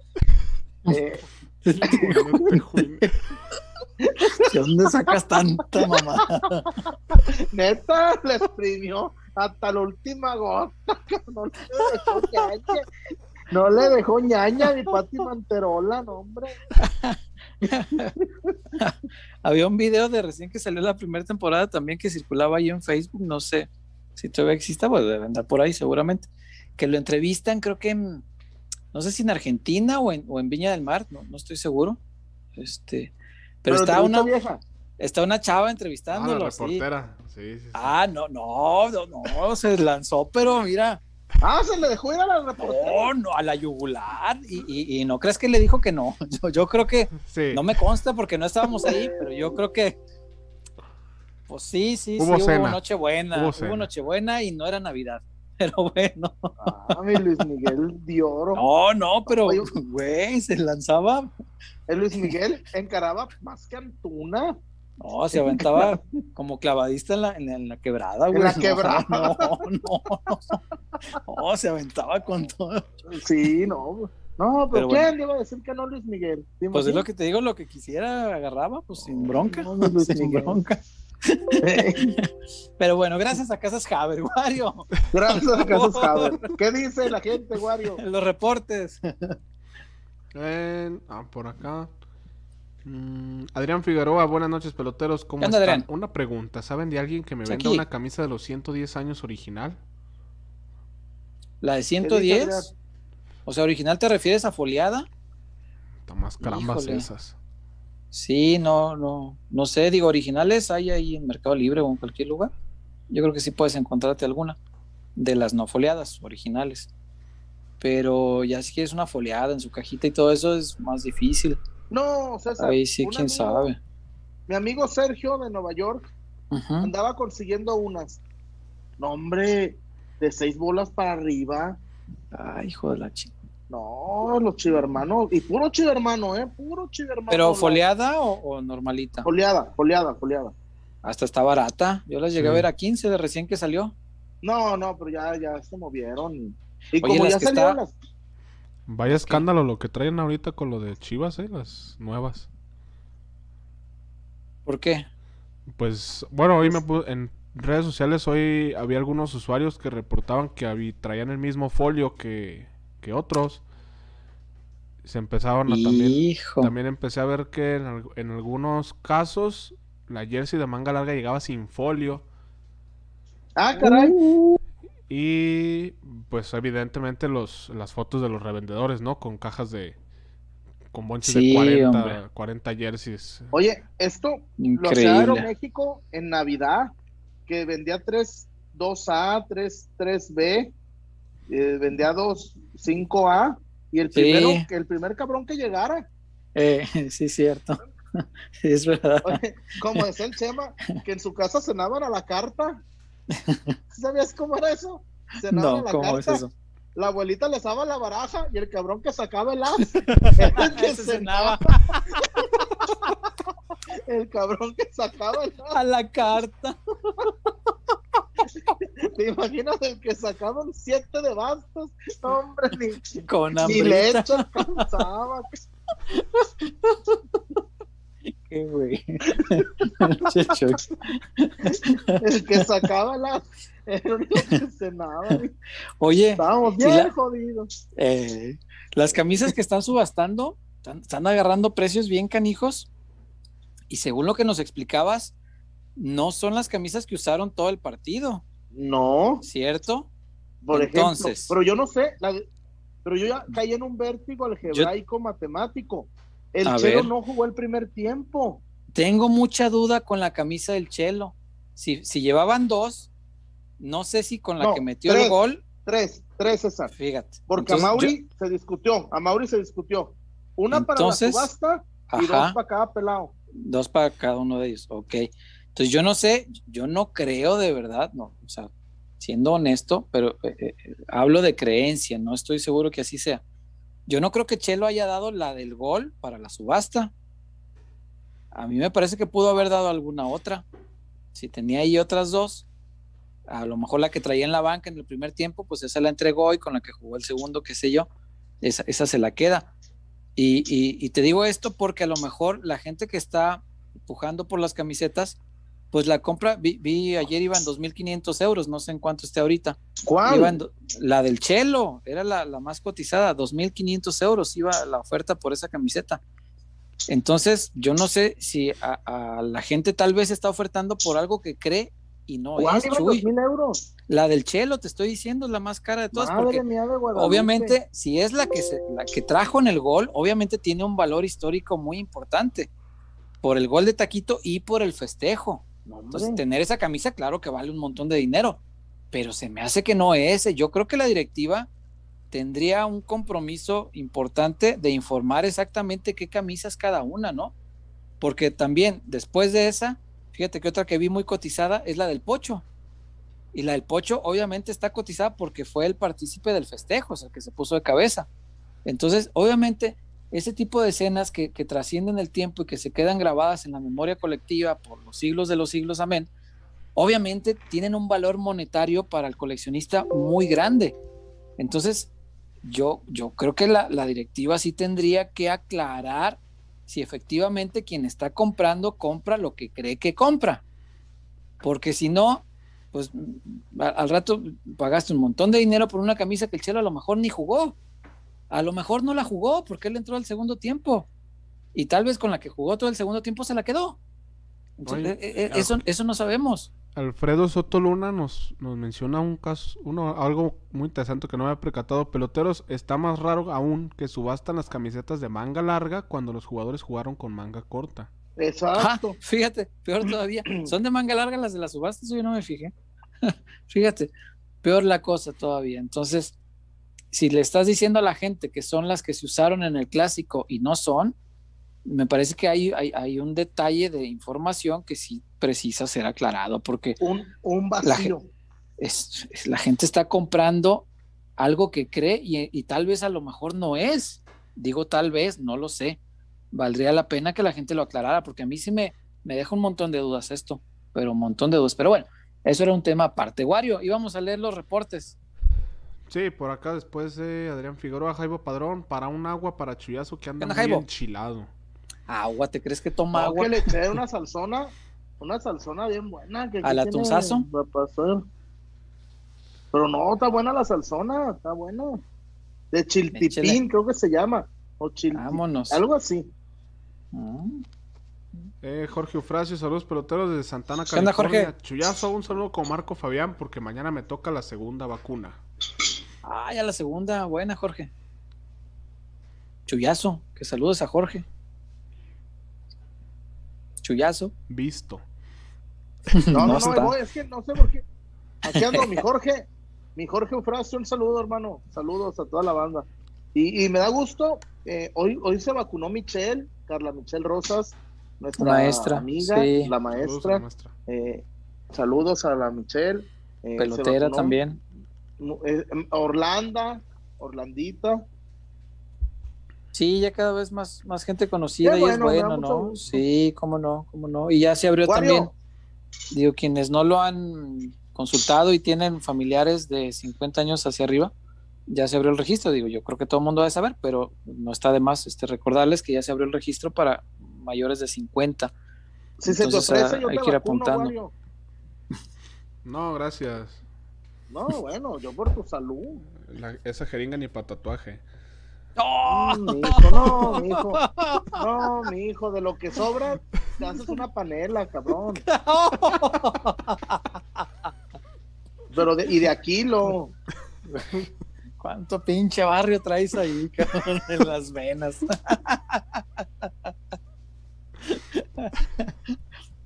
Eh. *laughs* *laughs* ¿De dónde sacas tanta mamá? Neta, le exprimió hasta la última gota. *laughs* No le dejó ñaña. No le dejó ñaña ni Pati Manterola, no, hombre. Había un video de recién que salió la primera temporada también que circulaba ahí en Facebook, no sé si todavía exista, pues debe andar por ahí seguramente, que lo entrevistan creo que en, no sé si en Argentina o en, Viña del Mar, no, no estoy seguro. Este, pero, está una... Vieja. Está una chava entrevistándolo. Ah, reportera. Sí. Sí, Ah, no, no, no, no, se lanzó, pero mira. Ah, se le dejó ir a la reportera. No, no, a la yugular. Y, y, no crees que le dijo que no. *laughs* Yo, yo creo que no me consta porque no estábamos ahí, pero yo creo que. Pues sí, sí, sí, hubo Nochebuena. Hubo, Nochebuena y no era Navidad. Pero bueno. Ah, mi Luis Miguel de oro. No, no, pero, güey, se lanzaba. El Luis Miguel encaraba más que Antuna. No, se aventaba como clavadista en la, en la quebrada, güey. En la quebrada. No, no, no. No, se aventaba con todo. Sí, no. No, pero, ¿quién iba a decir que no Luis Miguel? Pues es lo que te digo, lo que quisiera agarraba, pues sin bronca. *laughs* sin bronca. *laughs* Pero bueno, gracias a Casas Javer, Wario. Gracias a Casas Javer. ¿Qué dice la gente, Wario? Los reportes. ah, por acá. Mm, Adrián Figueroa, buenas noches, peloteros. ¿Cómo están? Una pregunta: ¿saben de alguien que me venda una camisa de los 110 años original? ¿La de 110? O sea, ¿original te refieres a foliada? Está más carambas esas. Sí, no, no, no sé, digo, originales hay ahí en Mercado Libre o en cualquier lugar. Yo creo que sí puedes encontrarte alguna de las no foliadas originales. Pero ya si quieres una foliada en su cajita y todo eso es más difícil. No, César. Ahí sí, quién sabe. Mi amigo Sergio de Nueva York andaba consiguiendo unas. No, hombre, de seis bolas para arriba. Ay, hijo de la chica. No, los chivermanos, y puro chivermano, ¿eh? Puro chivermano. ¿Pero foliada o, normalita? Foliada, foliada, foliada. Hasta está barata. Yo las llegué a ver a 15 de recién que salió. No, no, pero ya, ya se movieron. Y como ya salieron las Vaya escándalo lo que traen ahorita con lo de Chivas, ¿eh? Las nuevas. ¿Por qué? Pues, bueno, hoy me puse, en redes sociales hoy había algunos usuarios que reportaban que traían el mismo folio que, otros. Se empezaban a también... También empecé a ver que en, algunos casos la jersey de manga larga llegaba sin folio. Ah, caray. Uh. Y pues evidentemente los, las fotos de los revendedores, ¿no? Con cajas de... Con bonches de 40, 40, jerseys. Oye, esto Increíble. lo México en Navidad, que vendía 3, 2A, 3, 3B, eh, vendía 2, 5A, y el primero, el primer cabrón que llegara. Eh, *laughs* sí, cierto. *laughs* es verdad. Oye, como decía el Chema, que en su casa cenaban a la carta. ¿Sabías cómo era eso? no, ¿cómo es eso? La abuelita le daba la baraja y el cabrón que sacaba el as. *laughs* el que cenaba. el cabrón que sacaba el A la carta. ¿Te imaginas el que sacaba un siete de bastos? Hombre, ni, *laughs* Con ni leche alcanzaba. Qué güey. *laughs* el que sacaba la Oye, estábamos bien jodidos. Eh, las camisas que están subastando están, agarrando precios bien canijos. Y según lo que nos explicabas, no son las camisas que usaron todo el partido. No. ¿Cierto? Por Entonces, pero yo no sé, pero yo ya caí en un vértigo algebraico matemático. El Chelo no jugó el primer tiempo. Tengo mucha duda con la camisa del Chelo. Si, si llevaban dos, no sé si con la que metió el gol. Tres, tres, César. Fíjate. Porque a Mauri se discutió, a Mauri se discutió. Una para la subasta y dos para cada pelado. Dos para cada uno de ellos, ok. Entonces yo no sé, yo no creo de verdad, o sea, siendo honesto, pero eh, eh, hablo de creencia, no estoy seguro que así sea. Yo no creo que Chelo haya dado la del gol para la subasta. A mí me parece que pudo haber dado alguna otra. Si tenía ahí otras dos, a lo mejor la que traía en la banca en el primer tiempo, pues esa la entregó y con la que jugó el segundo, qué sé yo, esa, esa se la queda. Y, y, te digo esto porque a lo mejor la gente que está empujando por las camisetas, pues la compra, vi, ayer iban 2.500 euros, no sé en cuánto esté ahorita. ¿Cuál? la del Chelo, era la, la más cotizada, 2.500 euros iba la oferta por esa camiseta. Entonces, yo no sé si a, a, la gente tal vez está ofertando por algo que cree y no es Chuy. euros? La del Chelo, te estoy diciendo, es la más cara de todas. porque obviamente, si es la que, se, la que trajo en el gol, obviamente tiene un valor histórico muy importante. por el gol de Taquito y por el festejo. Entonces, tener esa camisa, claro que vale un montón de dinero, pero se me hace que no es ese. Yo creo que la directiva tendría un compromiso importante de informar exactamente qué camisas cada una, ¿no? Porque también después de esa, fíjate que otra que vi muy cotizada es la del Pocho. Y la del Pocho obviamente está cotizada porque fue el partícipe del festejo, o sea, que se puso de cabeza. Entonces, obviamente, ese tipo de escenas que, trascienden el tiempo y que se quedan grabadas en la memoria colectiva por los siglos de los siglos, amén, obviamente tienen un valor monetario para el coleccionista muy grande. Entonces, yo, yo creo que la, la directiva sí tendría que aclarar si efectivamente quien está comprando compra lo que cree que compra. Porque si no, pues al rato pagaste un montón de dinero por una camisa que el Chelo a lo mejor ni jugó. A lo mejor no la jugó porque él entró al segundo tiempo. Y tal vez con la que jugó todo el segundo tiempo se la quedó. E, e, eso, eso no sabemos. Alfredo Soto Luna nos, nos menciona un caso, uno, algo muy interesante que no me había percatado. Peloteros, está más raro aún que subastan las camisetas de manga larga cuando los jugadores jugaron con manga corta. Exacto. fíjate, peor todavía. *clears throat* Son de manga larga las de las subastas, yo no me fijé. *laughs* fíjate, peor la cosa todavía. Entonces, si le estás diciendo a la gente que son las que se usaron en el clásico y no son, me parece que hay, hay, un detalle de información que sí precisa ser aclarado, porque un, un vacío. La, es, la gente está comprando algo que cree y, y, tal vez a lo mejor no es. Digo tal vez, no lo sé. Valdría la pena que la gente lo aclarara, porque a mí sí me, me deja un montón de dudas esto, pero un montón de dudas. Pero bueno, eso era un tema aparte. Wario, íbamos a leer los reportes. Sí, por acá después de Adrián Figueroa, Jaibo Padrón, para un agua para Chuyazo que anda muy enchilado. Agua, ¿te crees que toma agua? que le *laughs* eché una salsona, una salsona bien buena. Que ¿Al atunzazo? Pero no, está buena la salsona, está buena. De chiltipín, creo que se llama. O Vámonos. Algo así. Ah. Eh, Jorge Eufrasio, saludos peloteros desde Santana, California. Jorge? Chuyazo, un saludo con Marco Fabián porque mañana me toca la segunda vacuna. Ah, ya la segunda, buena Jorge. Chuyazo, que saludos a Jorge. Chuyazo. Visto. No, no, no, es que no sé por qué. Aquí ando, mi Jorge, mi Jorge Eufrasio, un saludo, hermano. Saludos a toda la banda. Y, me da gusto, eh, hoy, hoy se vacunó Michelle, Carla Michelle Rosas, nuestra maestra, amiga, la maestra. Eh, saludos, a la Michelle. Eh, Pelotera también. Orlanda, Orlandita. Sí, ya cada vez más, más gente conocida y es bueno, ¿no? Sí, cómo no, cómo no. Y ya se abrió también, digo, quienes no lo han consultado y tienen familiares de 50 años hacia arriba, ya se abrió el registro, digo, yo creo que todo el mundo debe saber, pero no está de más este, recordarles que ya se abrió el registro para mayores de 50. Si se te ofrece, yo hay que ir apuntando. No, gracias. No, bueno, yo por tu salud. esa jeringa ni para tatuaje. ¡Oh! mi hijo, no, mi hijo. No, mi hijo, de lo que sobra, te haces una panela, cabrón. *laughs* Pero de, y de aquí lo. ¿Cuánto pinche barrio traes ahí, *laughs* cabrón, en las venas? *laughs*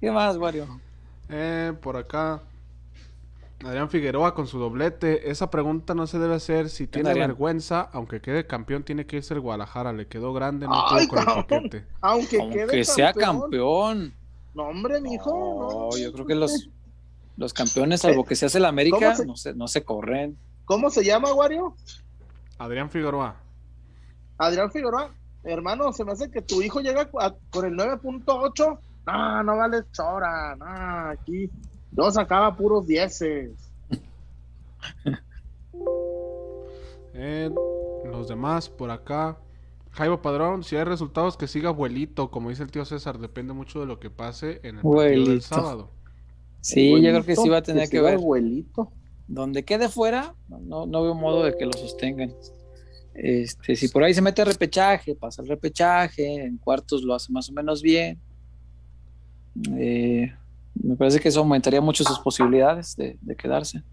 ¿Qué más, Wario? Eh, por acá. Adrián Figueroa con su doblete. Esa pregunta no se debe hacer si tiene vergüenza, aunque quede campeón, tiene que irse el Guadalajara. Le quedó grande, no Ay, con el Aunque, aunque sea campeón. No, hombre, mijo. No, yo creo que los, los campeones, salvo eh, que se hace la América, no, se, no se corren. ¿Cómo se llama, Wario? Adrián Figueroa. Adrián Figueroa, hermano, se me hace que tu hijo llega con el 9.8. No, no vale chora, no, aquí yo sacaba puros dieces. Eh, los demás por acá. Jaibo Padrón, si hay resultados que siga abuelito, como dice el tío César, depende mucho de lo que pase en el partido del sábado. Sí, yo creo que sí va a tener que, ver. Abuelito. Donde quede fuera, no, no veo modo de que lo sostengan. Este, si por ahí se mete repechaje, pasa el repechaje, en cuartos lo hace más o menos bien. Eh, me parece que eso aumentaría mucho sus posibilidades de, quedarse.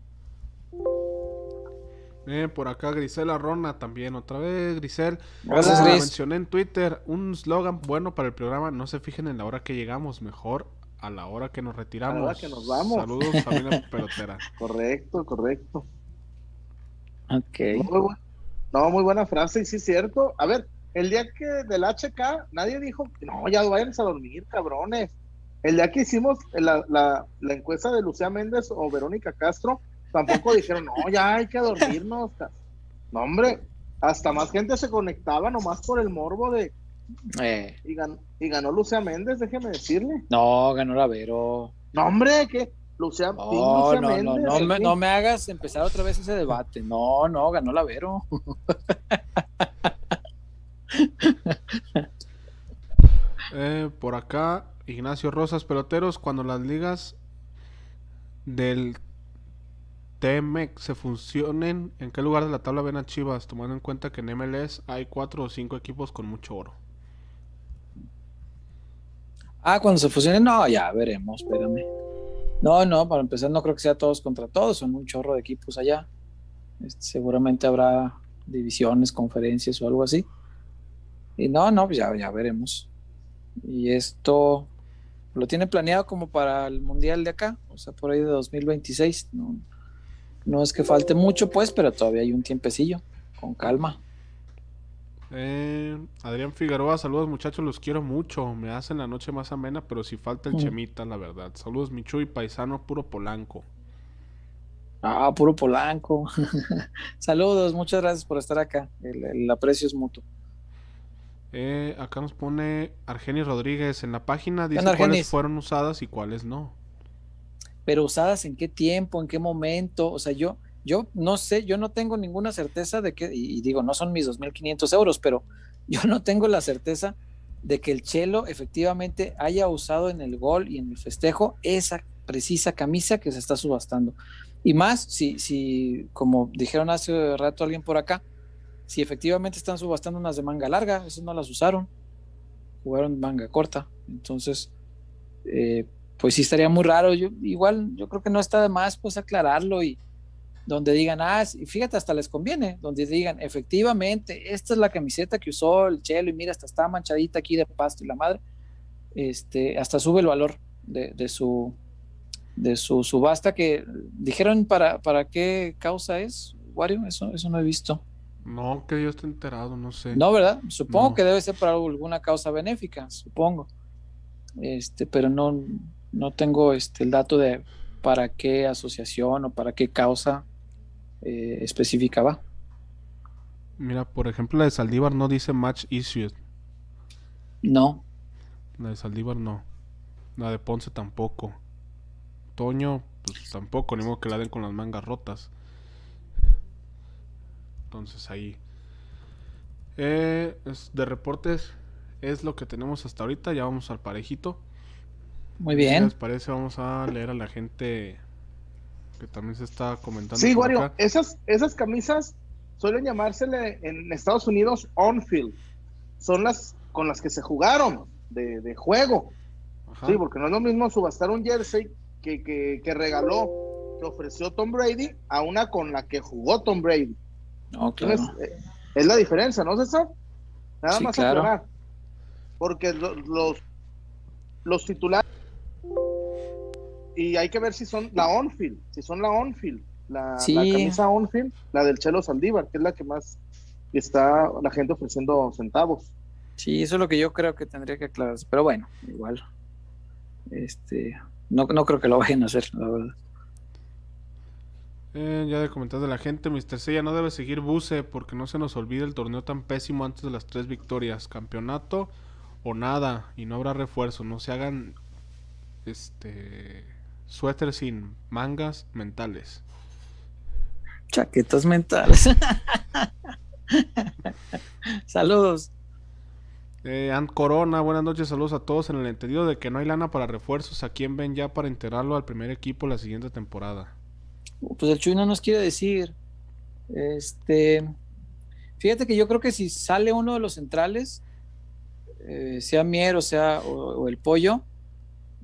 Eh, por acá Grisela Rona también, otra vez Grisel. Gracias, Gris. mencioné en Twitter un slogan bueno para el programa, no se fijen en la hora que llegamos, mejor a la hora que nos retiramos. A la hora que nos vamos. Saludos, familia *laughs* pelotera. Correcto, correcto. Ok. no, muy buena frase, y sí es cierto. A ver, el día que del HK, nadie dijo, no, ya vayan a dormir, cabrones. El día que hicimos la, la, la encuesta de Lucía Méndez o Verónica Castro, tampoco *laughs* dijeron, no, ya hay que dormirnos. No, hombre, hasta más gente se conectaba nomás por el morbo de. Eh. Y, ganó, y ganó Lucía Méndez, déjeme decirle. No, ganó la Vero. No, hombre, que Lucía, no, no, Méndez. No, no, me, no me hagas empezar otra vez ese debate. No, no, ganó la Vero. *laughs* eh, por acá, Ignacio Rosas Peloteros, cuando las ligas del TMEC se funcionen, ¿en qué lugar de la tabla ven a Chivas? Tomando en cuenta que en MLS hay cuatro o cinco equipos con mucho oro. Ah, cuando se fusionen, no, ya veremos, espérame. No, no, para empezar no creo que sea todos contra todos, son un chorro de equipos allá. Este, seguramente habrá divisiones, conferencias o algo así. Y no, no, pues ya, ya veremos. Y esto lo tiene planeado como para el Mundial de acá, o sea, por ahí de 2026. No, no es que falte mucho, pues, pero todavía hay un tiempecillo. Con calma. Eh, Adrián Figueroa, saludos muchachos, los quiero mucho. Me hacen la noche más amena, pero si falta el mm. chemita, la verdad. Saludos, Michu y paisano, puro polanco. Ah, puro polanco. *laughs* saludos, muchas gracias por estar acá. El, aprecio es mutuo. Eh, acá nos pone Argenis Rodríguez en la página, dice cuáles fueron usadas y cuáles no pero usadas en qué tiempo, en qué momento, o sea, yo, yo no sé, yo no tengo ninguna certeza de que, y digo, no son mis 2.500 euros, pero *laughs* yo no tengo la certeza de que el Chelo efectivamente haya usado en el gol y en el festejo esa precisa camisa que se está subastando. Y más, si, si como dijeron hace rato alguien por acá, si efectivamente están subastando unas de manga larga, esas no las usaron, jugaron manga corta. Entonces, eh, pues sí estaría muy raro. Yo, igual yo creo que no está de más pues aclararlo y donde digan, ah, y fíjate, hasta les conviene, donde digan, efectivamente, esta es la camiseta que usó el Chelo y mira, hasta está manchadita aquí de pasto y la madre, este, hasta sube el valor de, su de su subasta que dijeron para, para qué causa es, Wario, eso, eso no he visto. No, que yo esté enterado, no sé. No, ¿verdad? Supongo que debe ser para alguna causa benéfica, supongo. Este, pero no, no tengo este, el dato de para qué asociación o para qué causa eh, específica va. Mira, por ejemplo, la de Saldívar no dice match issued. No. La de Saldívar no. La de Ponce tampoco. Toño, pues tampoco, ni modo que la den con las mangas rotas. Entonces ahí. Eh, de reportes es lo que tenemos hasta ahorita. Ya vamos al parejito. Muy bien. Si les parece, vamos a leer a la gente que también se está comentando. Sí, Wario, esas, esas camisas suelen llamársele en Estados Unidos on-field. Son las con las que se jugaron de, juego. Sí, porque no es lo mismo subastar un jersey que, que, regaló, que ofreció Tom Brady, a una con la que jugó Tom Brady. Eh, es la diferencia, ¿no, César? Nada más aclarar. Porque los, los titulares y hay que ver si son la on-field, si son la on-field, la, camisa on-field, la del Chelo Saldívar, que es la que más está la gente ofreciendo centavos. Sí, eso es lo que yo creo que tendría que aclararse, pero bueno, igual. Este, no, no creo que lo vayan a hacer, la verdad. Eh, ya de comentarios de la gente, Mr. Sella no debe seguir Buse porque no se nos olvide el torneo tan pésimo antes de las tres victorias. Campeonato o nada y no habrá refuerzo. No se hagan este suéter sin mangas mentales. Chaquetas mentales. *laughs* saludos. Eh, Ant Corona, buenas noches, saludos a todos en el entendido de que no hay lana para refuerzos. ¿A quién ven ya para integrarlo al primer equipo la siguiente temporada? Pues el Chuy no nos quiere decir. Este, fíjate que yo creo que si sale uno de los centrales, eh, sea Mier o sea o el Pollo,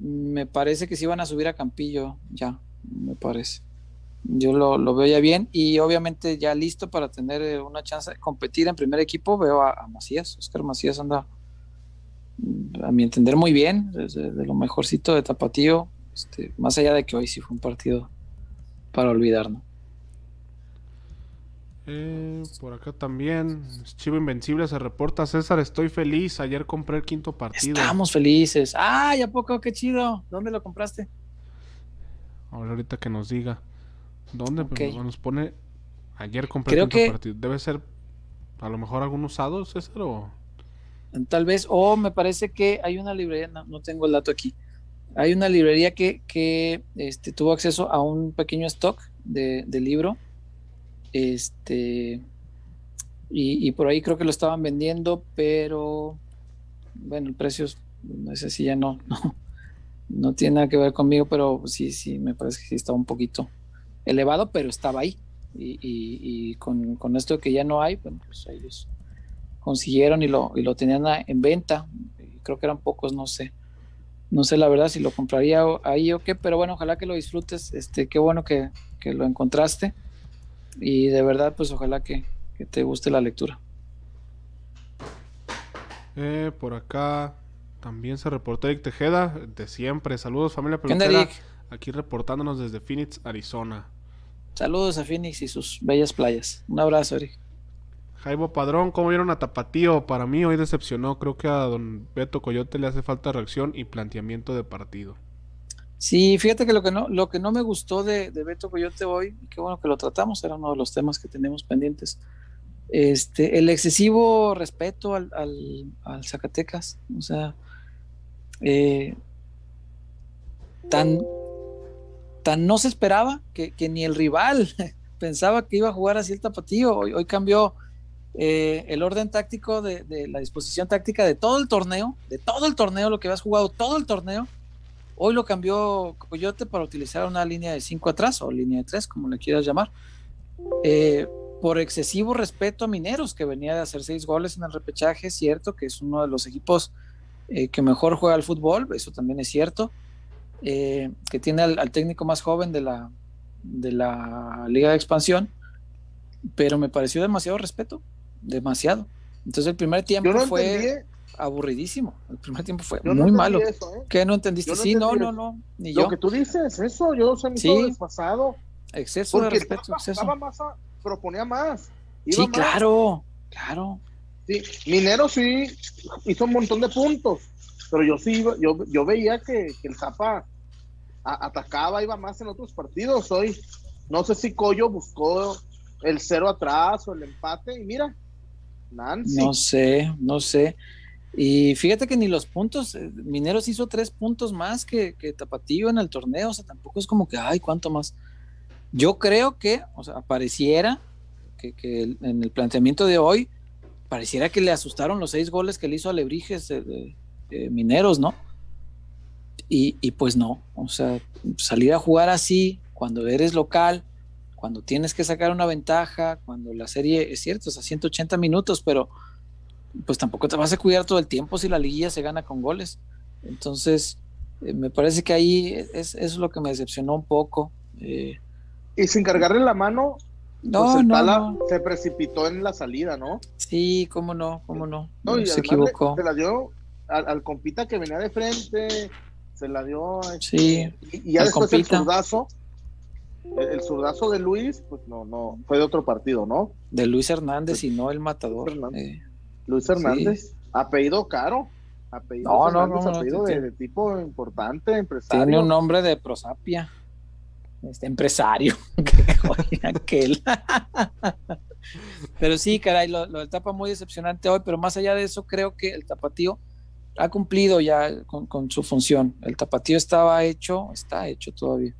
me parece que sí van a subir a Campillo, ya, me parece. Yo lo, veo ya bien y obviamente ya listo para tener eh, una chance de competir en primer equipo. Veo a, Macías, Oscar Macías anda, mm, a mi entender, muy bien, desde de lo mejorcito de Tapatío, este, más allá de que hoy sí fue un partido para olvidar, ¿no? Eh, por acá también, Chivo Invencible se reporta, César, estoy feliz, ayer compré el quinto partido. Estamos felices. ¡Ay, a poco? ¡Qué chido! ¿Dónde lo compraste? ahorita que nos diga. ¿Dónde? Pues nos pone, ayer compré el quinto partido. Debe ser a lo mejor algún usado, César, o... Tal vez, o me parece que hay una librería, no, tengo el dato aquí, hay una librería que, que este, tuvo acceso a un pequeño stock de, de libro este, y, por ahí creo que lo estaban vendiendo, pero bueno, el precio, no sé si ya *laughs* no, no, tiene nada que ver conmigo, pero sí, sí, me parece que sí está un poquito elevado, pero estaba ahí. Y, con, con, esto que ya no hay, bueno, pues ellos consiguieron y lo, y lo tenían en venta. Creo que eran pocos, no sé. No sé la verdad si lo compraría ahí o qué, pero bueno, ojalá que lo disfrutes. Este, qué bueno que, que lo encontraste y de verdad, pues ojalá que, te guste la lectura. Eh, por acá también se reportó Eric Tejeda, de siempre. Saludos, familia peluquera. Aquí reportándonos desde Phoenix, Arizona. Saludos a Phoenix y sus bellas playas. Un abrazo, Eric. Jaibo Padrón, ¿cómo vieron a Tapatío? Para mí hoy decepcionó. Creo que a don Beto Coyote le hace falta reacción y planteamiento de partido. Sí, fíjate que lo que no, lo que no me gustó de, Beto Coyote hoy, y qué bueno que lo tratamos, era uno de los temas que tenemos pendientes, este, el excesivo respeto al, al, Zacatecas, o sea, eh, tan, tan no se esperaba que, ni el rival *laughs* pensaba que iba a jugar así el tapatío, hoy, hoy cambió eh, el orden táctico de, la disposición táctica de todo el torneo, de todo el torneo, lo que habías jugado todo el torneo, Hoy lo cambió Coyote para utilizar una línea de 5 atrás o línea de 3, como le quieras llamar. Eh, por excesivo respeto a Mineros, que venía de hacer seis goles en el repechaje, cierto que es uno de los equipos eh, que mejor juega al fútbol, eso también es cierto, eh, que tiene al, técnico más joven de la, de la Liga de Expansión, pero me pareció demasiado respeto, demasiado. Entonces el primer tiempo fue aburridísimo. El primer tiempo fue muy malo. ¿eh? ¿Qué no entendiste? sí, no, no, no, ni Lo que tú dices, eso, yo me sí. desfasado. Exceso de respeto, exceso. Más proponía más. sí, claro, claro. Sí, Minero sí hizo un montón de puntos, pero yo sí, yo, yo veía que, el Zapa atacaba, iba más en otros partidos. Hoy, no sé si Coyo buscó el cero atrás o el empate, y mira, Nancy. No sé, no sé. Y fíjate que ni los puntos, eh, Mineros hizo tres puntos más que, que, Tapatío en el torneo, o sea, tampoco es como que, ay, ¿cuánto más? Yo creo que, o sea, pareciera que, que en el planteamiento de hoy, pareciera que le asustaron los seis goles que le hizo a Lebrijes de, Mineros, ¿no? Y, y, pues no, o sea, salir a jugar así, cuando eres local, cuando tienes que sacar una ventaja, cuando la serie es cierto, es a 180 minutos, pero pues tampoco te vas a cuidar todo el tiempo si la liguilla se gana con goles. Entonces, eh, me parece que ahí es, es, lo que me decepcionó un poco. Eh. y sin cargarle la mano, no, no, se precipitó en la salida, ¿no? Sí, cómo no, cómo no. se equivocó. se la dio al, compita que venía de frente, se la dio. Este, sí, y, ya después el zurdazo, el, zurdazo de Luis, pues no, no, fue de otro partido, ¿no? De Luis Hernández y no el matador. Eh, Luis Hernández, apellido caro. Apellido no, no, no, apellido de, tipo importante, empresario. Tiene un nombre de prosapia. Este empresario. *laughs* aquel. pero sí, caray, lo, del tapa muy decepcionante hoy, pero más allá de eso, creo que el tapatío ha cumplido ya con, su función. El tapatío estaba hecho, está hecho todavía,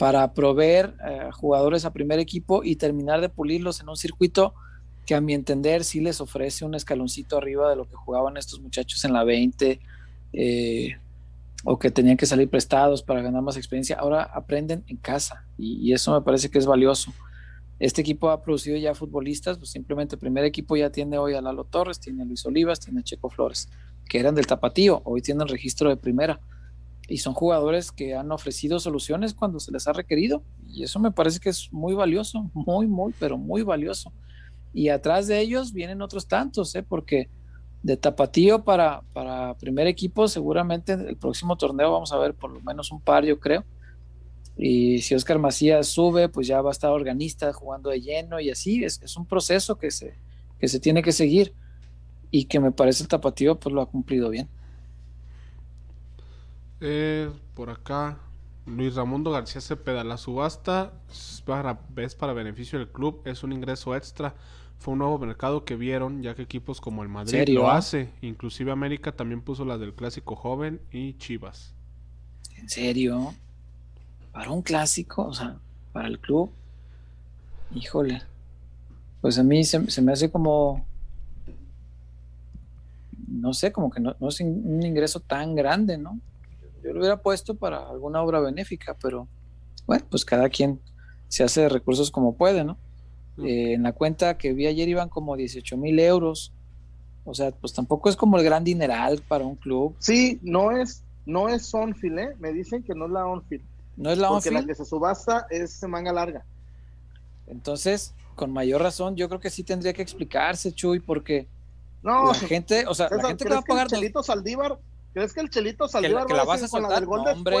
para proveer eh, jugadores a primer equipo y terminar de pulirlos en un circuito que a mi entender sí les ofrece un escaloncito arriba de lo que jugaban estos muchachos en la 20 eh, o que tenían que salir prestados para ganar más experiencia. Ahora aprenden en casa y, eso me parece que es valioso. Este equipo ha producido ya futbolistas, pues simplemente el primer equipo ya tiene hoy a Lalo Torres, tiene a Luis Olivas, tiene a Checo Flores, que eran del Tapatío, hoy tienen registro de primera. Y son jugadores que han ofrecido soluciones cuando se les ha requerido y eso me parece que es muy valioso, muy, muy, pero muy valioso. Y atrás de ellos vienen otros tantos, ¿eh? porque de tapatío para, para primer equipo seguramente el próximo torneo vamos a ver por lo menos un par, yo creo. Y si Oscar Macías sube, pues ya va a estar organista jugando de lleno y así, es, es un proceso que se, que se tiene que seguir y que me parece el tapatío pues lo ha cumplido bien. Eh, por acá, Luis Ramundo García Cepeda, la subasta es para, para beneficio del club, es un ingreso extra. Fue un nuevo mercado que vieron, ya que equipos como el Madrid lo hace. Inclusive América también puso las del clásico joven y Chivas. ¿En serio? Para un clásico, o sea, para el club. Híjole. Pues a mí se, se me hace como no sé, como que no, no, es un ingreso tan grande, ¿no? Yo lo hubiera puesto para alguna obra benéfica, pero bueno, pues cada quien se hace de recursos como puede, ¿no? Eh, en la cuenta que vi ayer iban como 18 mil euros. O sea, pues tampoco es como el gran dineral para un club. Sí, no es, no es Onfield, ¿eh? Me dicen que no es la Onfield. No es la Porque la que se subasta es manga larga. Entonces, con mayor razón, yo creo que sí tendría que explicarse, Chuy, porque no, la gente, o sea, la gente que va a pagar. Chelito Saldívar ¿Crees que el Chelito Saldívar que, la vas a soltar? Con la del gol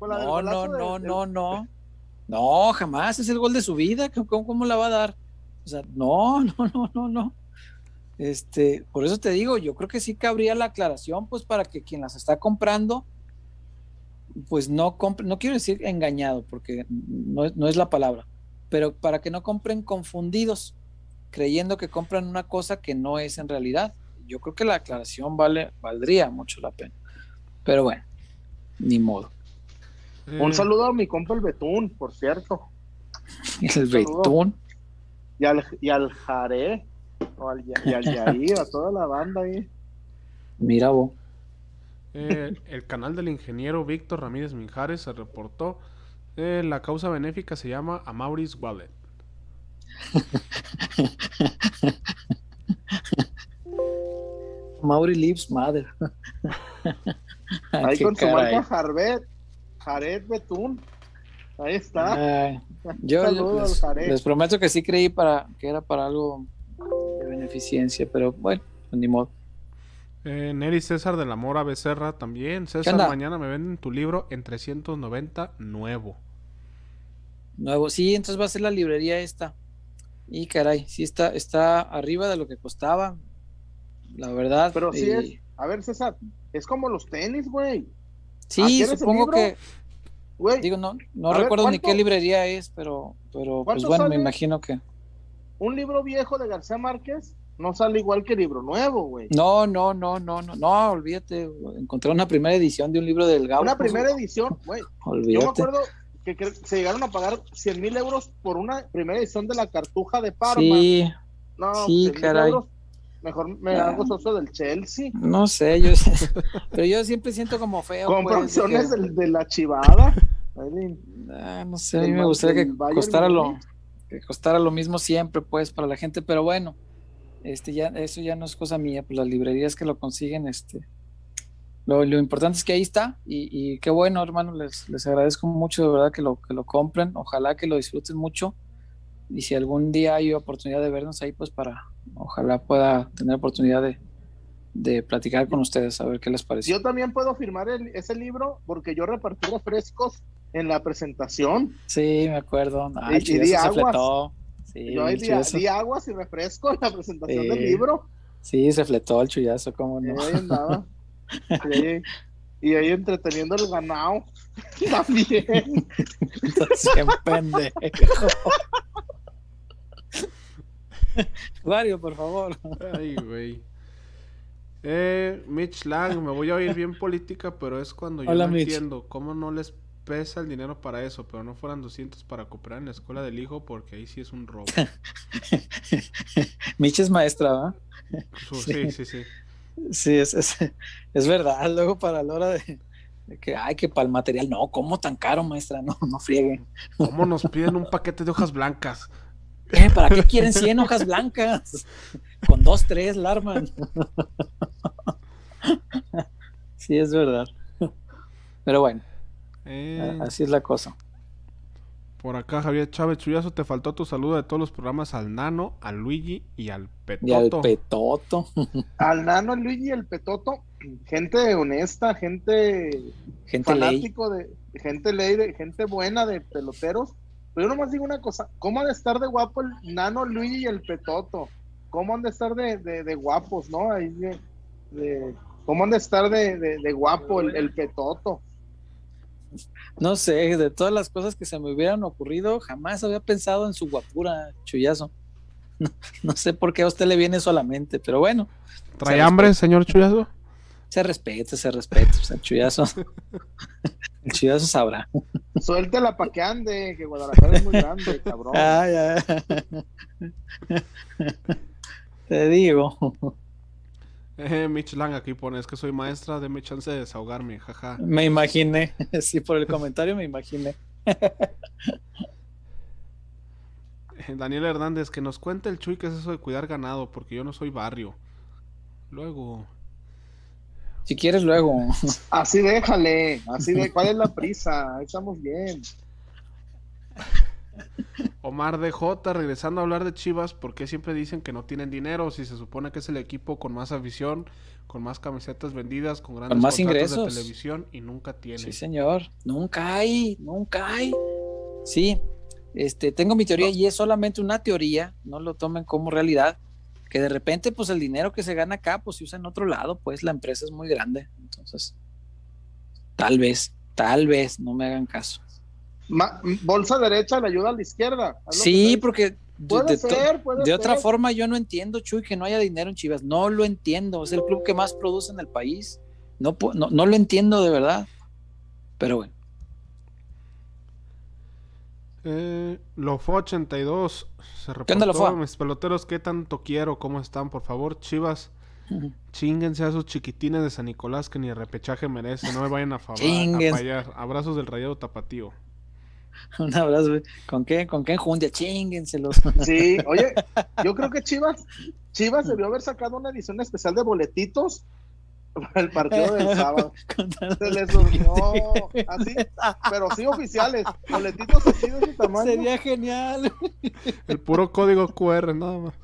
no, no, no, no, no, no. No, jamás. Es el gol de su vida. ¿Cómo, ¿Cómo, la va a dar? O sea, no, *laughs* no, no, no, no. Este, por eso te digo, yo creo que sí cabría la aclaración, pues para que quien las está comprando, pues no compre, no quiero decir engañado, porque no, no es la palabra, pero para que no compren confundidos, creyendo que compran una cosa que no es en realidad yo creo que la aclaración vale, valdría mucho la pena. Pero bueno, ni modo. Un mm. saludo a mi compa el Betún, por cierto. *laughs* El Betún. Y al, y al Jare, o al, y al Yair, a toda la banda ahí. Mira vos. Eh, el canal del ingeniero Víctor Ramírez Minjares se reportó. Eh, la causa benéfica se llama Amauris Wallet. *laughs* Mauri Lives Mother. Ahí con su marca Jared Betún. Ahí está. yo *laughs* les, prometo que sí creí para que era para algo de beneficencia, pero bueno, pues ni modo. Eh, Neri César de la Mora Becerra también. César, mañana me venden tu libro en 390 nuevo. Nuevo, sí, entonces va a ser la librería esta. Y caray, sí está, está arriba de lo que costaba la verdad. Pero sí es, a ver César, es como los tenis, güey. Sí, supongo que... Digo, no, no recuerdo ni qué librería es, pero, pero pues bueno, me imagino que... Un libro viejo de García Márquez no sale igual que libro nuevo, güey. No, no, no, no, no, no, olvídate. Encontré una primera edición de un libro del Gabo. Una primera edición, güey. Yo me acuerdo que, se llegaron a pagar 100 mil euros por una primera edición de la Cartuja de Parma. Sí, no, sí, caray. Mejor me hago socio del Chelsea. No sé, yo *laughs* pero yo siempre siento como feo. Con pues, de, la chivada. *laughs* Ah, no sé, a mí me gustaría que costara lo, que costara lo mismo siempre, pues, para la gente, pero bueno, este ya, eso ya no es cosa mía, pues las librerías que lo consiguen, este, lo, importante es que ahí está, y, qué bueno, hermano, les, les agradezco mucho de verdad que lo, que lo compren, ojalá que lo disfruten mucho, y si algún día hay oportunidad de vernos ahí, pues para, ojalá pueda tener oportunidad de, de platicar con ustedes, a ver qué les parece. Yo también puedo firmar ese libro porque yo repartí refrescos en la presentación. Sí, me acuerdo. y, di aguas. Sí, yo di, aguas y refresco en la presentación del libro. Sí, se fletó el chullazo, como no. sí. Y ahí entreteniendo el ganado. *laughs* También. *laughs* Qué pendejo. *laughs* Mario, por favor. Ay, güey. Eh, Mitch Lang, me voy a oír bien política, pero es cuando yo no entiendo cómo no les pesa el dinero para eso, pero no fueran 200 para comprar en la escuela del hijo, porque ahí sí es un robo. *laughs* Mitch es maestra, ¿va? Sí, sí, sí. Sí, es, es, verdad. Luego para la hora de, que, ay, que para el material, no, ¿cómo tan caro, maestra? No, no frieguen. ¿Cómo nos piden un paquete de hojas blancas? ¿Eh? ¿Para qué quieren 100 hojas blancas? Con dos, tres larman. sí, es verdad. Pero bueno, eh, así es la cosa. Por acá, Javier Chávez Chuyazo, te faltó tu saludo de todos los programas al Nano, al Luigi y al Petoto. Y al Petoto. al Nano, al Luigi y al Petoto. Gente honesta, gente, gente fanático de gente ley, de gente buena de peloteros. Pero yo nomás digo una cosa, ¿cómo han de estar de guapo el Nano, Luigi y el Petoto? ¿Cómo han de estar de, guapos, no? Ahí de, ¿Cómo han de estar de, guapo el, el Petoto? No sé, de todas las cosas que se me hubieran ocurrido, jamás había pensado en su guapura, chullazo. *laughs* No, sé por qué a usted le viene solamente, pero bueno. ¿Trae hambre, señor Chuyazo? Se respeta, se respeta, o sea, Chuyazo. *laughs* El Chuyazo sabrá. Suéltela para que ande, que Guadalajara es muy grande, *laughs* cabrón. Ah, Te digo. Eh, Mitch Lang aquí pone, es que soy maestra, déme chance de desahogarme, jaja. Me imaginé, *laughs* sí, por el comentario me imaginé. Daniel Hernández, que nos cuente el Chuy qué es eso de cuidar ganado, porque yo no soy barrio. Luego. Si quieres, luego. Así déjale, así de, ¿cuál es la prisa? Estamos bien. Omar DJ, regresando a hablar de Chivas, ¿por qué siempre dicen que no tienen dinero? Si se supone que es el equipo con más afición, con más camisetas vendidas, con grandes más ingresos de televisión y nunca tiene. Sí, señor, nunca hay, nunca hay. Sí, este, tengo mi teoría y es solamente una teoría, no lo tomen como realidad, que de repente pues el dinero que se gana acá pues se usa en otro lado, pues la empresa es muy grande, entonces tal vez, tal vez, no me hagan caso bolsa derecha le ayuda a la izquierda. Sí, porque de, otra forma yo no entiendo, Chuy, que no haya dinero en Chivas. No lo entiendo. Es el club que más produce en el país. No, no, lo entiendo de verdad. Pero bueno. Eh, fue 82 se reportó. Mis peloteros, ¿qué tanto quiero? ¿Cómo están? Por favor, Chivas. Chinguense a esos chiquitines de San Nicolás que ni repechaje merece. No me vayan a, favor, a fallar. Abrazos del rayado tapatío. *laughs* Un abrazo, ¿Con qué? ¿Con qué enjundia? Chinguenselos. *laughs* Sí, oye, *laughs* yo creo que Chivas, Chivas debió haber sacado una edición especial de boletitos el partido del *laughs* sábado. Se les durmió así, pero sí oficiales, boletitos así de ese tamaño. Sería genial. El puro código QR, nada más.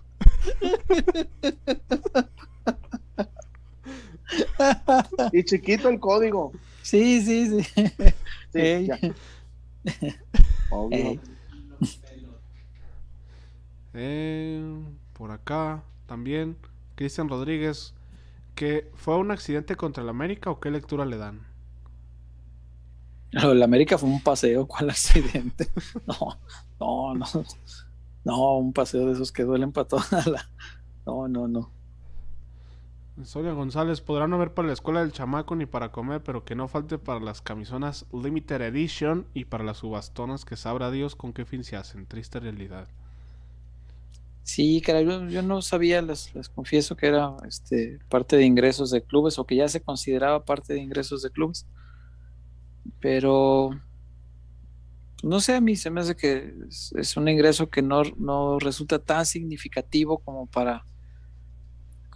Y chiquito el código. Sí, sí, sí. sí Eh, por acá también Cristian Rodríguez, que fue un accidente contra el América o qué lectura le dan? *laughs* El América fue un paseo, ¿cuál accidente? *laughs* No, no, no. No, un paseo de esos que duelen para toda la. *laughs* No, no, no. Sonia González, podrá no ver para la escuela del chamaco ni para comer, pero que no falte para las camisonas Limited Edition y para las subastonas que sabrá Dios con qué fin se hacen. Triste realidad. Sí, caray, yo, no sabía, les, confieso que era este, parte de ingresos de clubes o que ya se consideraba parte de ingresos de clubes. Pero no sé, a mí se me hace que es, un ingreso que no, resulta tan significativo como para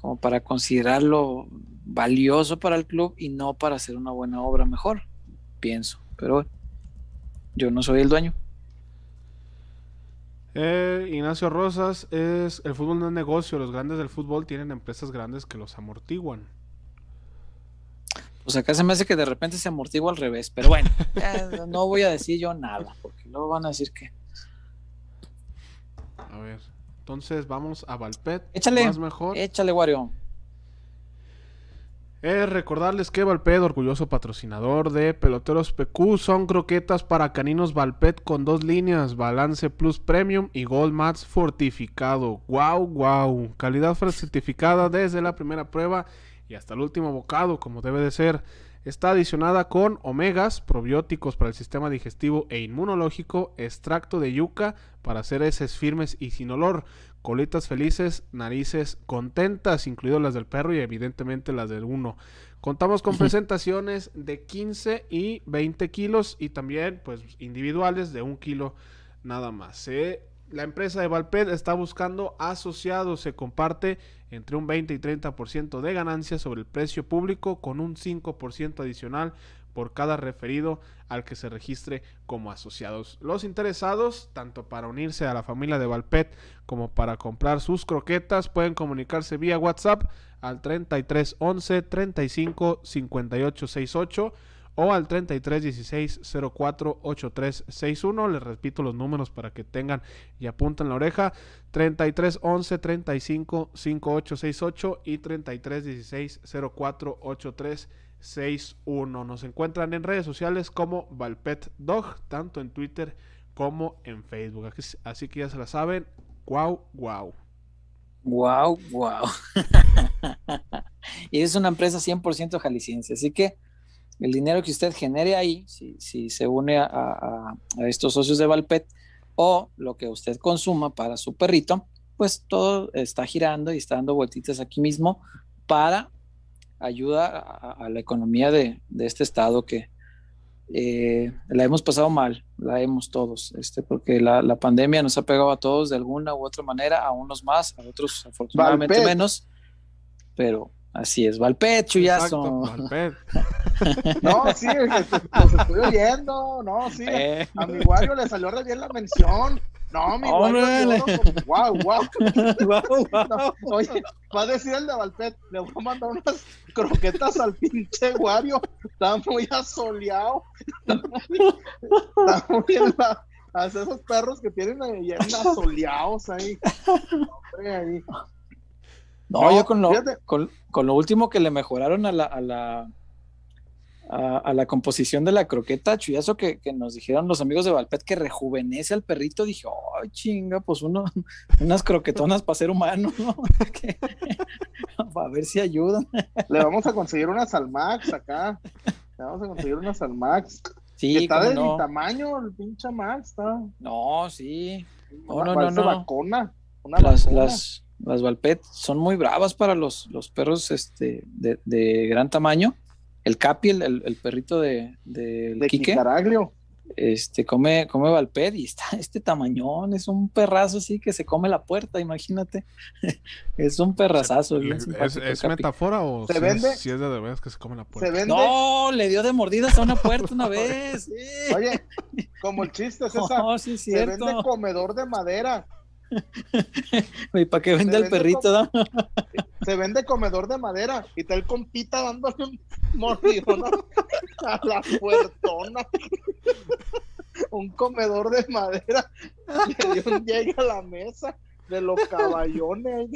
como para considerarlo valioso para el club y no para hacer una buena obra mejor, pienso. Pero yo no soy el dueño. Eh, Ignacio Rosas es el fútbol no es negocio, los grandes del fútbol tienen empresas grandes que los amortiguan. Pues acá se me hace que de repente se amortigua al revés, pero bueno, *laughs* no voy a decir yo nada, porque luego van a decir que. A ver. Entonces vamos a Valpet. Échale. mejor. Échale, Wario. Es recordarles que Valpet, orgulloso patrocinador de Peloteros PQ, son croquetas para caninos Valpet con dos líneas, Balance Plus Premium y Gold Mats fortificado. ¡Wow, wow! Calidad certificada desde la primera prueba y hasta el último bocado, como debe de ser. Está adicionada con omegas, probióticos para el sistema digestivo e inmunológico, extracto de yuca para hacer heces firmes y sin olor, colitas felices, narices contentas, incluidas las del perro y evidentemente las del uno. Contamos con presentaciones de 15 y 20 kilos y también pues individuales de un kilo nada más. La empresa de Valped está buscando asociados, se comparte entre un 20 y 30% de ganancia sobre el precio público con un 5% adicional por cada referido al que se registre como asociados. Los interesados, tanto para unirse a la familia de Valpet como para comprar sus croquetas, pueden comunicarse vía WhatsApp al 33 11 35 58 68 o al 33 16 04 83 61. Les repito los números para que tengan y apunten la oreja: 33 11 35 58 68 y 33 16 04 83 61. Nos encuentran en redes sociales como Valpet Dog, tanto en Twitter como en Facebook. Así que ya se la saben. Wow, wow. Wow, wow. y es una empresa 100% jalisciense, así que el dinero que usted genere ahí, si, se une a, estos socios de Valpet o lo que usted consuma para su perrito, pues todo está girando y está dando vueltitas aquí mismo para ayuda a, la economía de, este estado que eh, la hemos pasado mal, la hemos todos, este, porque la, pandemia nos ha pegado a todos de alguna u otra manera, a unos más, a otros afortunadamente menos, pero Así es, Valpet, chuyazo. Valpet. *laughs* no, sí, los estoy oyendo, no, sí. Eh. A mi Wario le salió re bien la mención. No, mi Wario, wow, wow. wow, oye, va a decir el de Valpet, le voy a mandar unas croquetas al pinche Wario. Está muy asoleado. Está muy, está a esos perros que tienen ahí asoleados ahí. Hombre, ahí. No, yo con lo, con, lo último que le mejoraron a la, a la, a, la composición de la croqueta, chuyazo que, que, nos dijeron los amigos de Valpet que rejuvenece al perrito, dije, ay chinga, pues uno, *laughs* unas croquetonas para ser humano, ¿no? *laughs* *laughs* a ver si ayudan. Le vamos a conseguir unas Almax acá. Le vamos a conseguir unas Almax. Sí, está de mi tamaño, el pinche Max está. No, sí. No, no, no, no. Vacuna, una las, las, las Valpet son muy bravas para los, los perros este, de, gran tamaño. El Capi, el, perrito de, de, de Quique, este, come, come Valpet y está *laughs* este tamañón, es un perrazo así que se come la puerta, imagínate. *laughs* es un perrazazo. ¿Es, metáfora o ¿Se vende? si es de verdad que se come la puerta? No, le dio de mordidas a una puerta una *laughs* vez. Oye, como el chiste es esa, se vende comedor de madera. ¿Y para qué vende el perrito? Se vende comedor de madera y tal compita dándole un mordido a la puertona. un comedor de madera le dio un llega a la mesa de los caballones.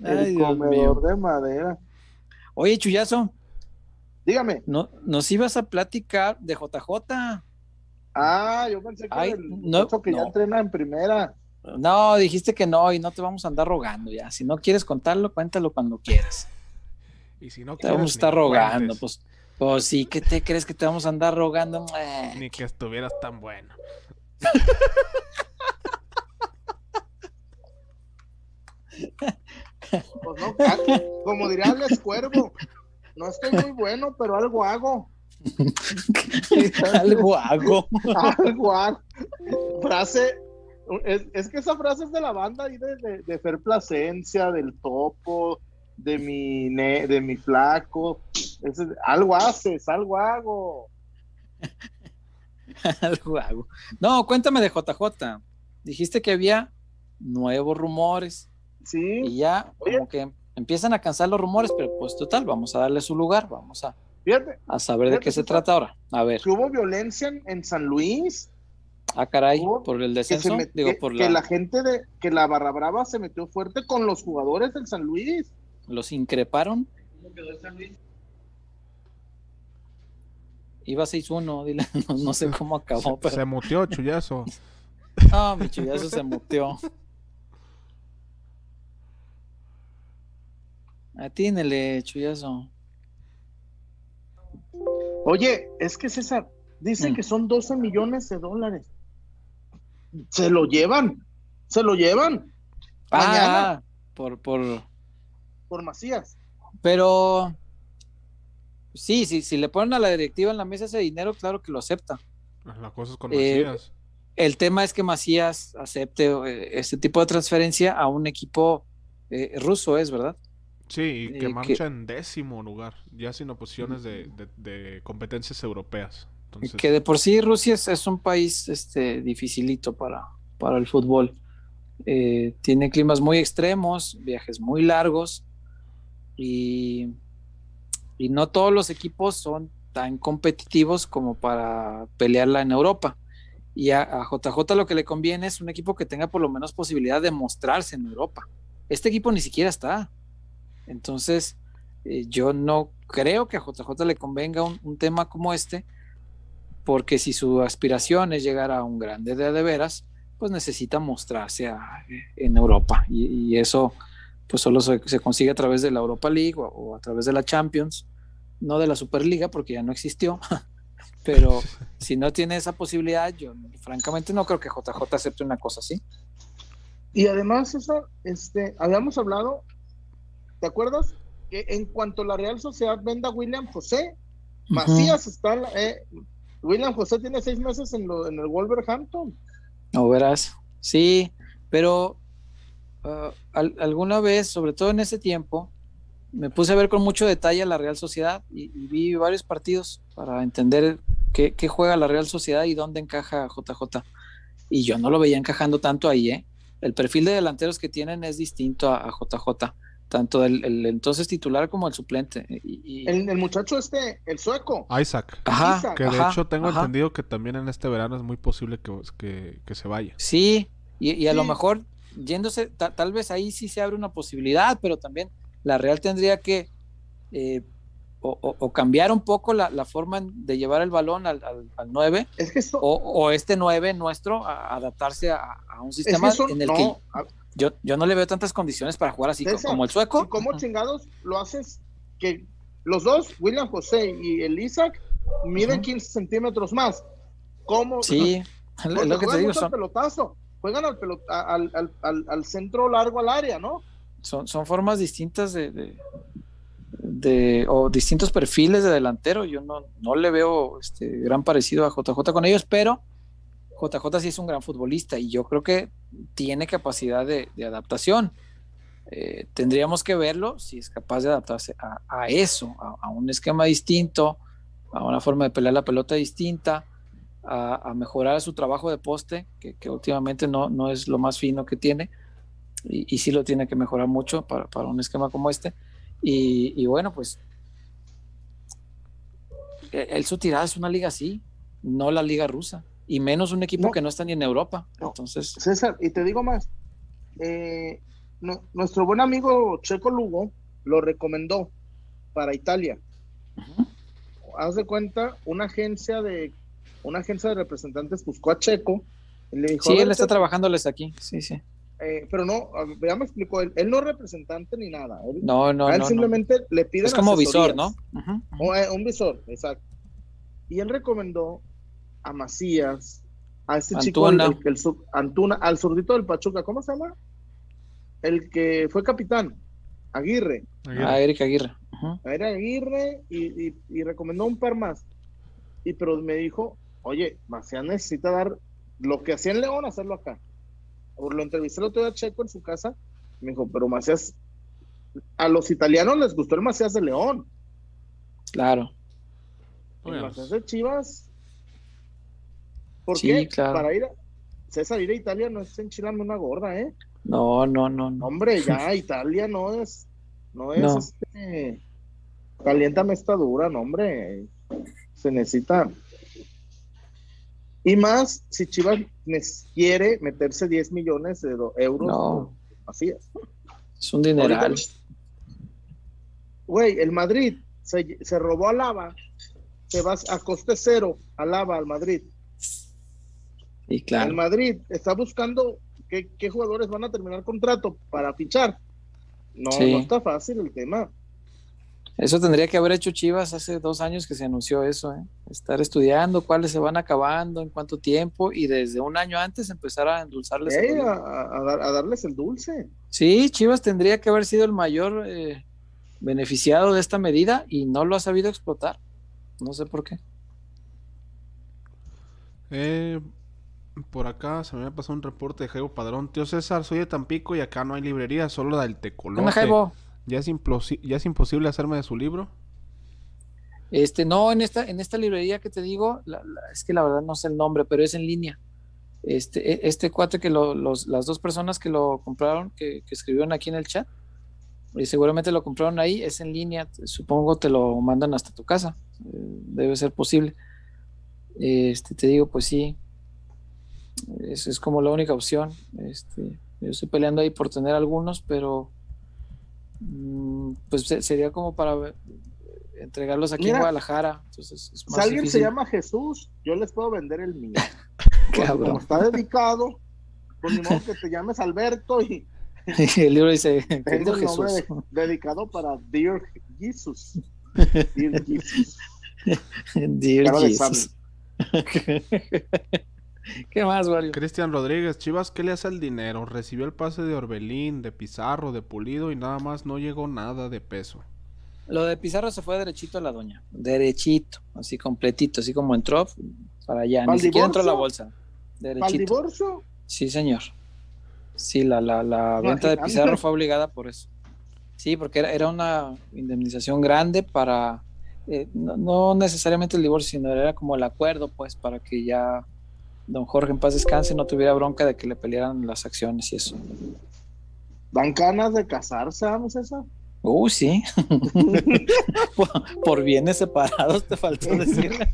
el comedor de madera. Oye, Chuyazo, Dígame. No, nos ibas a platicar de JJ. Ah, yo pensé que, el no, que ya entrena en primera. No, dijiste que no y no te vamos a andar rogando ya. Si no quieres contarlo, cuéntalo cuando quieras. Y si no te vamos a estar rogando, pues, pues sí, ¿qué te crees que te vamos a andar rogando? Ni que estuvieras tan bueno. pues no, como diría el escuervo, no estoy muy bueno, pero algo hago. *laughs* algo hago. algo hago. Frase, es, que esa frase es de la banda ahí de, de, Fer Plasencia, del Topo, de mi, de mi flaco. algo haces, algo hago. *laughs* algo hago. No, cuéntame de JJ. Dijiste que había nuevos rumores. Sí. Y ya, como que empiezan a cansar los rumores, pero pues total, vamos a darle su lugar, vamos a, a saber de qué se trata ahora. A ver. Que hubo violencia en, San Luis. Ah, caray, por el descenso. Que, Digo, por la... la gente de que la Barra Brava se metió fuerte con los jugadores del San Luis. ¿Los increparon? ¿Cómo quedó el San Luis? Iba 6-1, dile, *laughs* no, sé cómo acabó. Se, se muteó, chullazo. *laughs* No, mi chullazo se muteó. Atínele, chuyazo. Oye, es que César, dicen mm. que son 12 millones de dólares. Se lo llevan, se lo llevan. Ah, por, por. Por Macías. Pero. Sí, sí, si le ponen a la directiva en la mesa ese dinero, claro que lo acepta. La cosa es con eh, Macías. el tema es que Macías acepte este tipo de transferencia a un equipo eh, ruso es, ¿verdad? Sí, y que marcha en décimo lugar, ya sin oposiciones de, de, competencias europeas. Que de por sí Rusia es, un país este, dificilito para, para el fútbol. Eh, tiene climas muy extremos, viajes muy largos y, y no todos los equipos son tan competitivos como para pelearla en Europa. Y a, a, JJ lo que le conviene es un equipo que tenga por lo menos posibilidad de mostrarse en Europa. Este equipo ni siquiera está. Entonces, eh, yo no creo que a JJ le convenga un, tema como este, porque si su aspiración es llegar a un grande de, de veras, pues necesita mostrarse en Europa. Y, eso pues solo se, consigue a través de la Europa League o, a través de la Champions, no de la Superliga, porque ya no existió. *laughs* Pero *laughs* si no tiene esa posibilidad, yo francamente no creo que JJ acepte una cosa así. Y además, eso, este, habíamos hablado ¿Te acuerdas? Que en cuanto la Real Sociedad venda a William José, Macías está. Eh, William José tiene seis meses en, lo, en el Wolverhampton. No verás. Sí, pero uh, alguna vez, sobre todo en ese tiempo, me puse a ver con mucho detalle a la Real Sociedad y, vi varios partidos para entender qué, juega la Real Sociedad y dónde encaja JJ. Y yo no lo veía encajando tanto ahí, ¿eh? El perfil de delanteros que tienen es distinto a JJ tanto el, entonces titular como el suplente. Y, el, muchacho este, el sueco. Isaac. Ajá, que de hecho tengo entendido que también en este verano es muy posible que, que, se vaya. Sí, y, a lo mejor yéndose, tal vez ahí sí se abre una posibilidad, pero también la Real tendría que eh, o, cambiar un poco la, forma de llevar el balón al, al, 9, o, este 9 nuestro adaptarse a, un sistema en el que yo, yo no le veo tantas condiciones para jugar así como el sueco. ¿Cómo chingados lo haces que los dos, William José y el Isaac, miden 15 centímetros más? ¿Cómo? Sí, *laughs* lo que te digo. Son... Pelotazo, juegan al, al, al, al, centro largo al área, ¿no? Son, son formas distintas de, de, o distintos perfiles de delantero. Yo no, no le veo este gran parecido a JJ con ellos, pero JJ sí es un gran futbolista y yo creo que tiene capacidad de, adaptación. Eh, tendríamos que verlo si es capaz de adaptarse a, eso, a, un esquema distinto, a una forma de pelear la pelota distinta, a, mejorar su trabajo de poste, que, últimamente no, no, es lo más fino que tiene, y, sí lo tiene que mejorar mucho para, un esquema como este. Y, bueno, pues él su tirada es una liga así, no la liga rusa y menos un equipo que no está ni en Europa. Entonces, César, y te digo más, eh, nuestro buen amigo Checo Lugo lo recomendó para Italia. Haz de cuenta, una agencia de una agencia de representantes buscó a Checo. Y le dijo, sí, él está trabajándoles aquí, sí, sí. Eh, pero no, ya me explicó, él, él no es representante ni nada. no, no, él simplemente le pide. Es como visor, ¿no? Eh, un visor, exacto. Y él recomendó a Macías, a este chico, el, el, Antuna, al zurdito del Pachuca, ¿cómo se llama? El que fue capitán, Aguirre. Aguirre. Ah, Eric Aguirre. Era Aguirre y, recomendó un par más. Y pero me dijo, oye, Macías necesita dar lo que hacía en León, hacerlo acá. Lo entrevisté el otro día Checo en su casa. Me dijo, pero Macías, a los italianos les gustó el Macías de León. Claro. El Macías de Chivas ¿Por qué? Para ir a, César, ir a Italia no es enchilarme una gorda, ¿eh? No, no, no, no. Hombre, ya *laughs* Italia no es, no es, este, caliéntame esta dura, no, hombre, se necesita. Y más si Chivas quiere meterse 10 millones de euros. No. Así es. Es un dineral. Güey, el Madrid se, se robó a Lava, se va a coste cero a Lava al Madrid. El Madrid está buscando qué, jugadores van a terminar contrato para fichar. No, no está fácil el tema. Eso tendría que haber hecho Chivas hace dos años que se anunció eso, ¿eh? estar estudiando cuáles se van acabando, en cuánto tiempo, y desde un año antes empezar a endulzarles. a, darles el dulce. Sí, Chivas tendría que haber sido el mayor eh, beneficiado de esta medida y no lo ha sabido explotar. No sé por qué. Eh, Por acá se me ha pasado un reporte de Jaibo Padrón. Tío César, soy de Tampico y acá no hay librería, solo la del Tecolote. ¿Ya es, ¿Ya es imposible hacerme de su libro? Este, no, en esta, en esta librería que te digo, es que la verdad no sé el nombre, pero es en línea. Este, e, este cuate que los, las dos personas que lo compraron, que, escribieron aquí en el chat, y seguramente lo compraron ahí, es en línea, supongo te lo mandan hasta tu casa, eh, debe ser posible. Este, te digo, pues sí, es, es como la única opción. Este, yo estoy peleando ahí por tener algunos, pero pues sería como para entregarlos aquí en Guadalajara. Entonces si alguien se llama Jesús, yo les puedo vender el mío. *laughs* como está dedicado, pues ni modo que te llames Alberto y *laughs* el libro dice *laughs* tengo Jesús. dedicado para Dear Jesus. Dear Jesus. Dear Jesus. *laughs* ¿Qué más, Wario? Cristian Rodríguez, Chivas, ¿qué le hace al dinero? Recibió el pase de Orbelín, de Pizarro, de Pulido y nada más no llegó nada de peso. Lo de Pizarro se fue derechito a la doña, derechito, así completito, así como entró para allá, ni siquiera entró a la bolsa. Derechito. divorcio? Sí, señor. Sí, la, la, la venta de Pizarro fue obligada por eso. Sí, porque era, era una indemnización grande para, eh, no, necesariamente el divorcio, sino era como el acuerdo, pues, para que ya don Jorge en paz descanse no tuviera bronca de que le pelearan las acciones y eso. ¿Dan ganas de casarse, vamos eso? Uh, sí. *laughs* por, bienes separados te faltó decir. *laughs*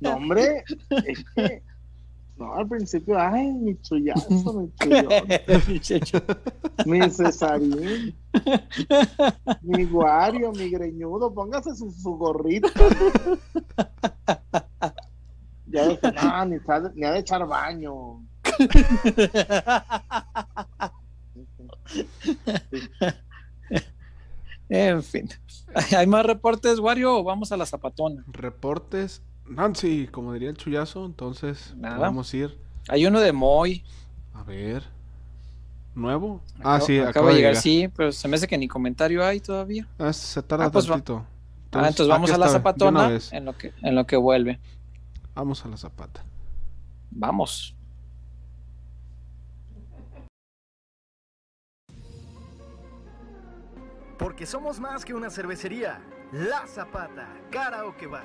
no, hombre, es que no, al principio, ay, mi chullazo, mi *laughs* chullazo. mi Cesarín, mi guario, mi greñudo, póngase su, su gorrito. ya dije, no, ni, ni ha de echar baño. en fin. ¿Hay más reportes, Wario, o vamos a la zapatona? Reportes. Nancy, como diría el chullazo, entonces vamos a ir. Hay uno de Moy. A ver. ¿Nuevo? ah, sí, acaba, de llegar. Sí, pero se me hace que ni comentario hay todavía. Ah, se tarda ah, pues ah, entonces, entonces vamos a la zapatona en lo, que, en lo que vuelve. Vamos a la zapata. Vamos. Porque somos más que una cervecería. La Zapata, Karaoke Bar.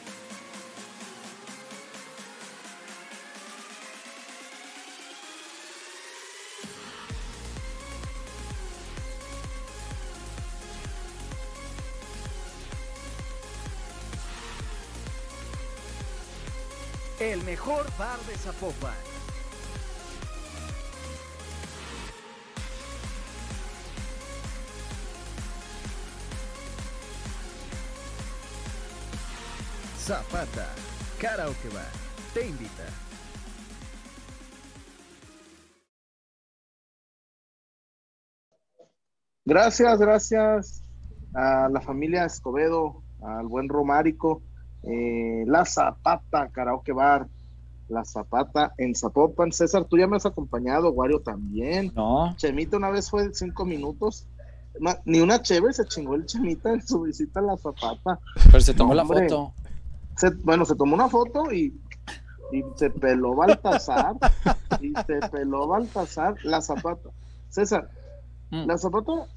El mejor bar de Zapopan. Zapata, Karaoke Bar, te invita. Gracias, gracias a la familia Escobedo, al buen Romárico, eh, la Zapata, Karaoke Bar, La Zapata en Zapopan. César, tú ya me has acompañado, Wario también. No. Chemita una vez fue cinco minutos. ni una chévere se chingó el Chemita en su visita a La Zapata. Pero se tomó la foto. bueno, se tomó una foto y, se peló Baltasar. y se peló Baltasar, La Zapata. César, mm. La Zapata,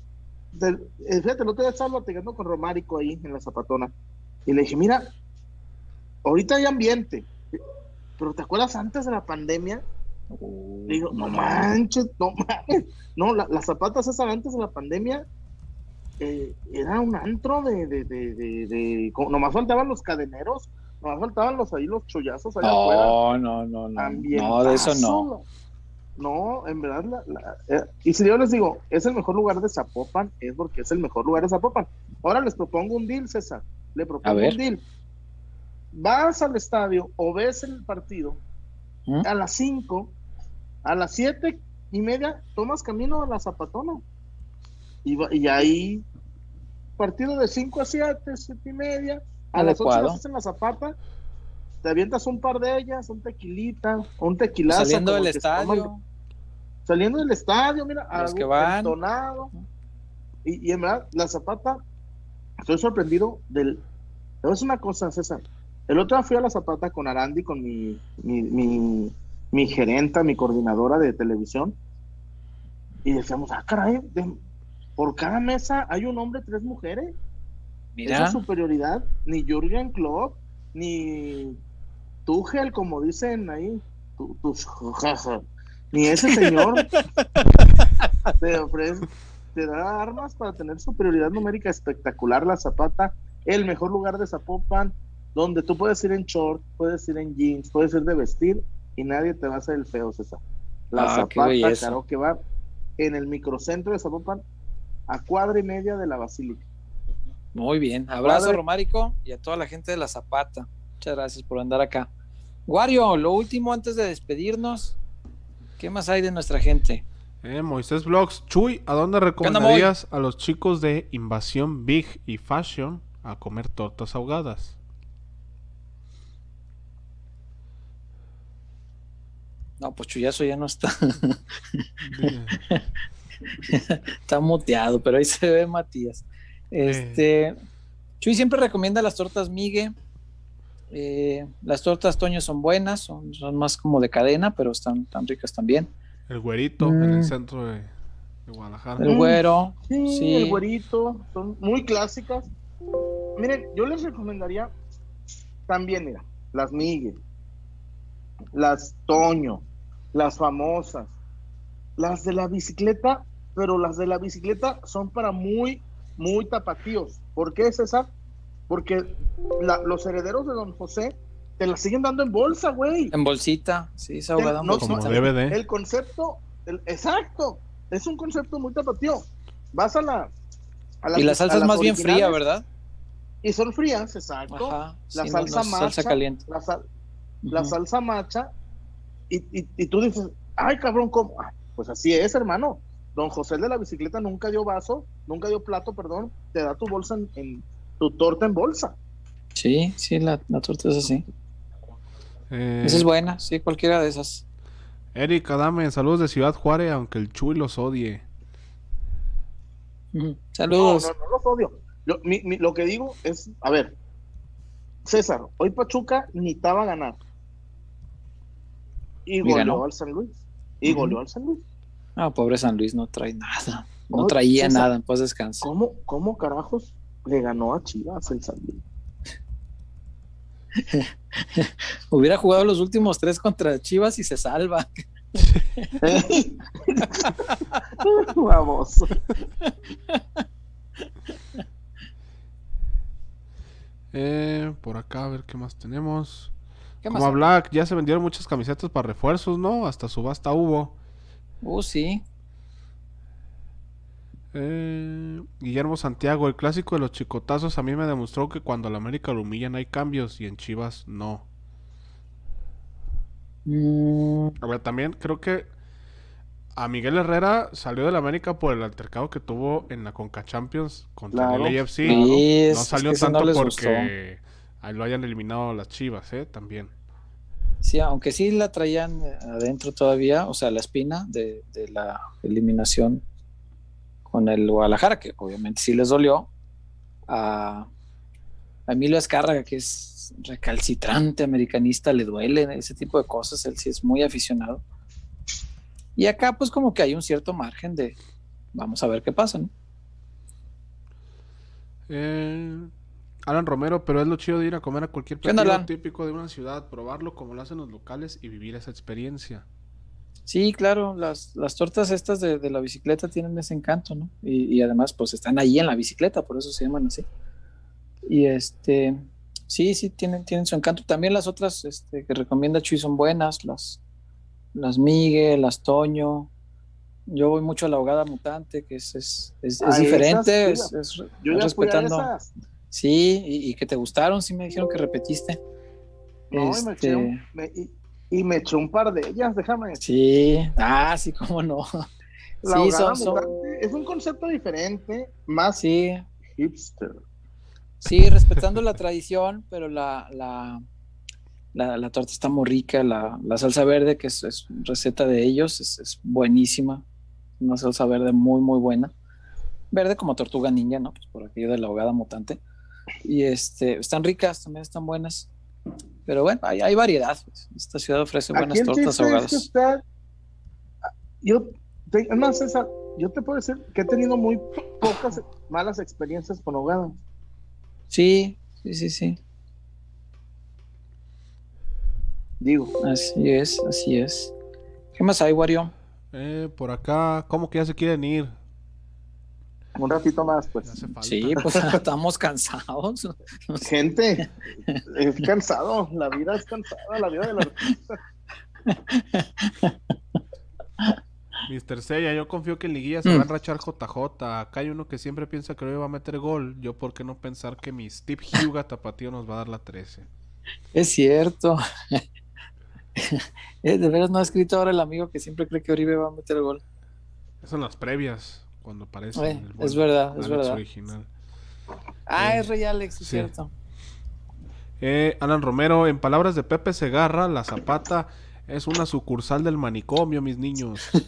eh, fíjate, el otro día estaba platicando con Romárico ahí en La Zapatona. Y le dije, mira, ahorita hay ambiente, pero ¿te acuerdas antes de la pandemia? Digo, no manches, no manches. No, las zapatas esas antes de la pandemia eh, era un antro de, de, de, de, nomás faltaban los cadeneros, nomás faltaban los ahí los chollazos allá no, afuera. No, no, no, no, de eso no. No, en verdad, la, eh, y si yo les digo, es el mejor lugar de Zapopan, es porque es el mejor lugar de Zapopan. Ahora les propongo un deal, César. Le propongo un deal vas al estadio o ves el partido ¿Mm? a las 5, a las 7 y media tomas camino a la Zapatona. Y, y ahí, partido de 5 a 7, 7 y media, A las 8 en la zapata, te avientas un par de ellas, un tequilita, un tequilazo. Saliendo del estadio. Saliendo del estadio, mira, algo que van. Y, y en verdad, la zapata, estoy sorprendido del. Es una cosa, César. El otro día fui a la zapata con Arandi, con mi, mi, mi, mi gerenta, mi coordinadora de televisión, y decíamos, ah, caray, por cada mesa hay un hombre, tres mujeres. Mira. Esa superioridad, ni Jürgen Klopp, ni Tuchel, como dicen ahí, tus ni ese señor *laughs* te ofrece, te da armas para tener superioridad numérica espectacular, la Zapata, el mejor lugar de Zapopan, donde tú puedes ir en short, puedes ir en jeans, puedes ir de vestir y nadie te va a hacer el feo, César. La ah, Zapata, claro que va en el microcentro de Zapopan, a cuadra y media de la Basílica. Muy bien, abrazo Romárico y a toda la gente de la Zapata. Muchas gracias por andar acá. Wario, lo último antes de despedirnos, ¿qué más hay de nuestra gente? Eh, Moisés Vlogs, Chuy, ¿a dónde recomendarías a los chicos de Invasión Big y Fashion a comer tortas ahogadas? No, pues Chuyazo ya no está. está muteado, pero ahí se ve Matías. Este, Chuy siempre recomienda las tortas Migue. Eh, las tortas Toño son buenas, son, más como de cadena, pero están tan ricas también. El güerito en el mm. centro de, Guadalajara. El güero, sí, El güerito, son muy clásicas. Miren, yo les recomendaría también, mira, las Migue, las Toño, las famosas, las de la bicicleta, pero las de la bicicleta son para muy, muy tapatíos. ¿Por qué, César? Porque los herederos de don José te la siguen dando en bolsa, güey. En bolsita, sí, se ahogada no, Como DVD. El concepto, exacto, es un concepto muy tapatío. Vas a la... y la salsa es más bien fría, ¿verdad? Y son frías, exacto. la salsa macha. Salsa caliente. La, salsa macha. Y, y, tú dices, ay, cabrón, ¿cómo? Ah, pues así es, hermano. Don José de la bicicleta nunca dio vaso, nunca dio plato, perdón, te da tu bolsa en, tu torta en bolsa. Sí, sí, la, torta es así. Eh, Esa es buena, sí, cualquiera de esas. Erika, dame saludos de Ciudad Juárez, aunque el Chuy los odie. Saludos. No, no, no los odio. Lo, lo que digo es, a ver, César, hoy Pachuca ni a ganar. Y goleó al San Luis. Y goleó al San Luis. Ah, pobre San Luis no trae nada. No traía nada, pues descanso. ¿Cómo, ¿Cómo carajos le ganó a Chivas el San Luis? *laughs* Hubiera jugado los últimos tres contra Chivas y se salva. *laughs* Vamos. Eh, por acá, a ver qué más tenemos. Como a Black, ya se vendieron muchas camisetas para refuerzos, ¿no? Hasta subasta hubo. Uh, sí. Eh, Guillermo Santiago, el clásico de los chicotazos a mí me demostró que cuando a la América lo humillan hay cambios y en Chivas no. Mm. A ver, también creo que a Miguel Herrera salió de la América por el altercado que tuvo en la Conca Champions contra el AFC. no, salió tanto porque lo hayan eliminado las Chivas, ¿eh? También. Sí, aunque sí la traían adentro todavía, o sea, la espina de, de la eliminación con el Guadalajara, que obviamente sí les dolió, a, Emilio Escárraga, que es recalcitrante americanista, le duele ese tipo de cosas, él sí es muy aficionado. Y acá pues como que hay un cierto margen de, vamos a ver qué pasa, ¿no? Eh, Alan Romero, pero es lo chido de ir a comer a cualquier platillo típico de una ciudad, probarlo como lo hacen los locales y vivir esa experiencia. Sí, claro, las, las tortas estas de, la bicicleta tienen ese encanto, ¿no? Y, además, pues están ahí en la bicicleta, por eso se llaman así. Y este, sí, sí, tienen, tienen su encanto. También las otras este, que recomienda Chuy son buenas, las, las Miguel, las Toño. Yo voy mucho a la ahogada mutante, que es, es, es, diferente, es, respetando. Sí, y, que te gustaron, sí me dijeron que repetiste. No, este... me, y me echó un par de ellas, déjame. Sí, ah, sí, cómo no. sí, son, es un concepto diferente, más hipster. Sí, respetando la tradición, pero la, la, la, torta está muy rica. La, salsa verde, que es, receta de ellos, es, buenísima. Una salsa verde muy, muy buena. Verde como tortuga ninja, ¿no? Pues por aquello de la ahogada mutante. Y este, están ricas, también están buenas. Pero bueno, hay, hay variedad. Pues. Esta ciudad ofrece buenas tortas ahogadas. yo, más César, yo te puedo decir que he tenido muy pocas malas experiencias con ahogadas. Sí, sí, sí, sí. Digo. Así es, así es. ¿Qué más hay, Wario? Eh, por acá, ¿cómo que ya se quieren ir? Un ratito más, pues. Sí, pues *laughs* estamos cansados. Gente, es cansado, la vida es cansada, la vida del artista. Mister Seiya, yo confío que en Liguilla se va a mm. enrachar JJ. Acá hay uno que siempre piensa que hoy va a meter gol. Yo, ¿por qué no pensar que mi Steve Huga Tapatío nos va a dar la 13? Es cierto. *laughs* Eh, de veras no ha escrito ahora el amigo que siempre cree que Oribe va a meter gol. Esas son las previas, cuando aparece. es verdad, es verdad. Original. Ah, es Rey Alex, es cierto. Eh, Alan Romero, en palabras de Pepe Segarra, la Zapata es una sucursal del manicomio, mis niños. *laughs*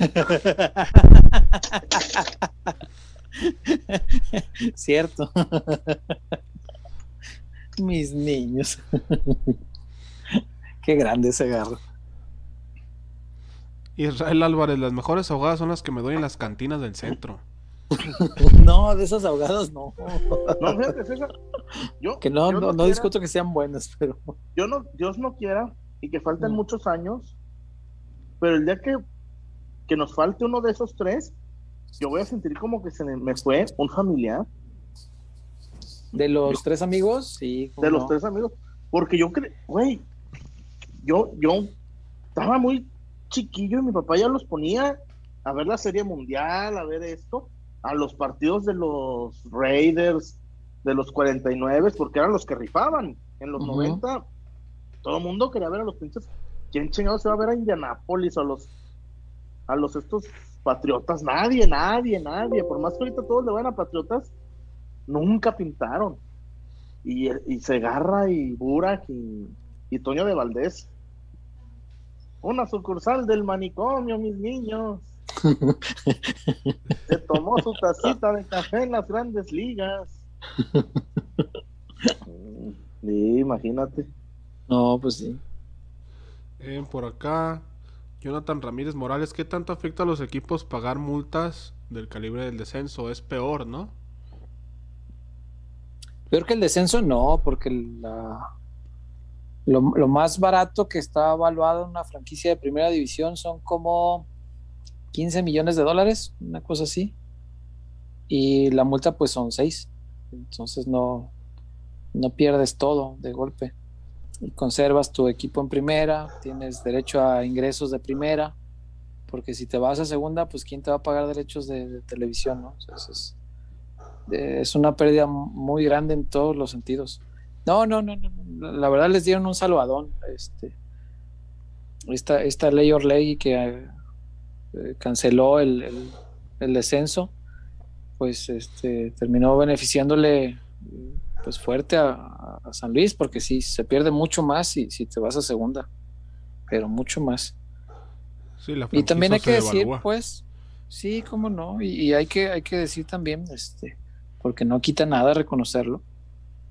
Cierto. *laughs* mis niños. *laughs* Qué grande ese garro. Israel Álvarez, las mejores ahogadas son las que me doy en las cantinas del centro. *laughs* no, de esas ahogadas no. No, César, yo, que no, no, discuto que sean buenas, pero. Yo no, Dios no quiera y que falten muchos años, pero el día que, que nos falte uno de esos tres, yo voy a sentir como que se me fue un familiar. ¿De los tres amigos? Sí. De los tres amigos. Porque yo creo, güey, yo, yo estaba muy chiquillo y mi papá ya los ponía a ver la Serie Mundial, a ver esto, a los partidos de los Raiders, de los 49, porque eran los que rifaban. En los 90, todo el mundo quería ver a los pinches. ¿Quién chingado se va a ver a Indianápolis, a los, a los estos patriotas? Nadie, nadie, nadie. Por más que ahorita todos le van a patriotas, nunca pintaron. Y, y Segarra y Burak y, y Toño de Valdés una sucursal del manicomio, mis niños. *laughs* Se tomó su tacita de café en las grandes ligas. Sí, imagínate. No, pues sí. Eh, por acá, Jonathan Ramírez Morales, ¿qué tanto afecta a los equipos pagar multas del calibre del descenso? Es peor, ¿no? Peor que el descenso, no, porque la, lo, más barato que está evaluado en una franquicia de primera división son como 15 millones de dólares, una cosa así. Y la multa pues son 6. Entonces no, no pierdes todo de golpe. Y conservas tu equipo en primera, tienes derecho a ingresos de primera, porque si te vas a segunda, pues ¿quién te va a pagar derechos de, televisión? ¿no? es, es, una pérdida muy grande en todos los sentidos. No, no, no, no. La verdad les dieron un salvadón. Este, esta, esta ley Orley que eh, canceló el, descenso, pues este, terminó beneficiándole pues fuerte a, San Luis, porque sí, se pierde mucho más si, si te vas a segunda, pero mucho más. y también hay que decir, pues, sí, cómo no, y, y, hay que hay que decir también, este, porque no quita nada reconocerlo,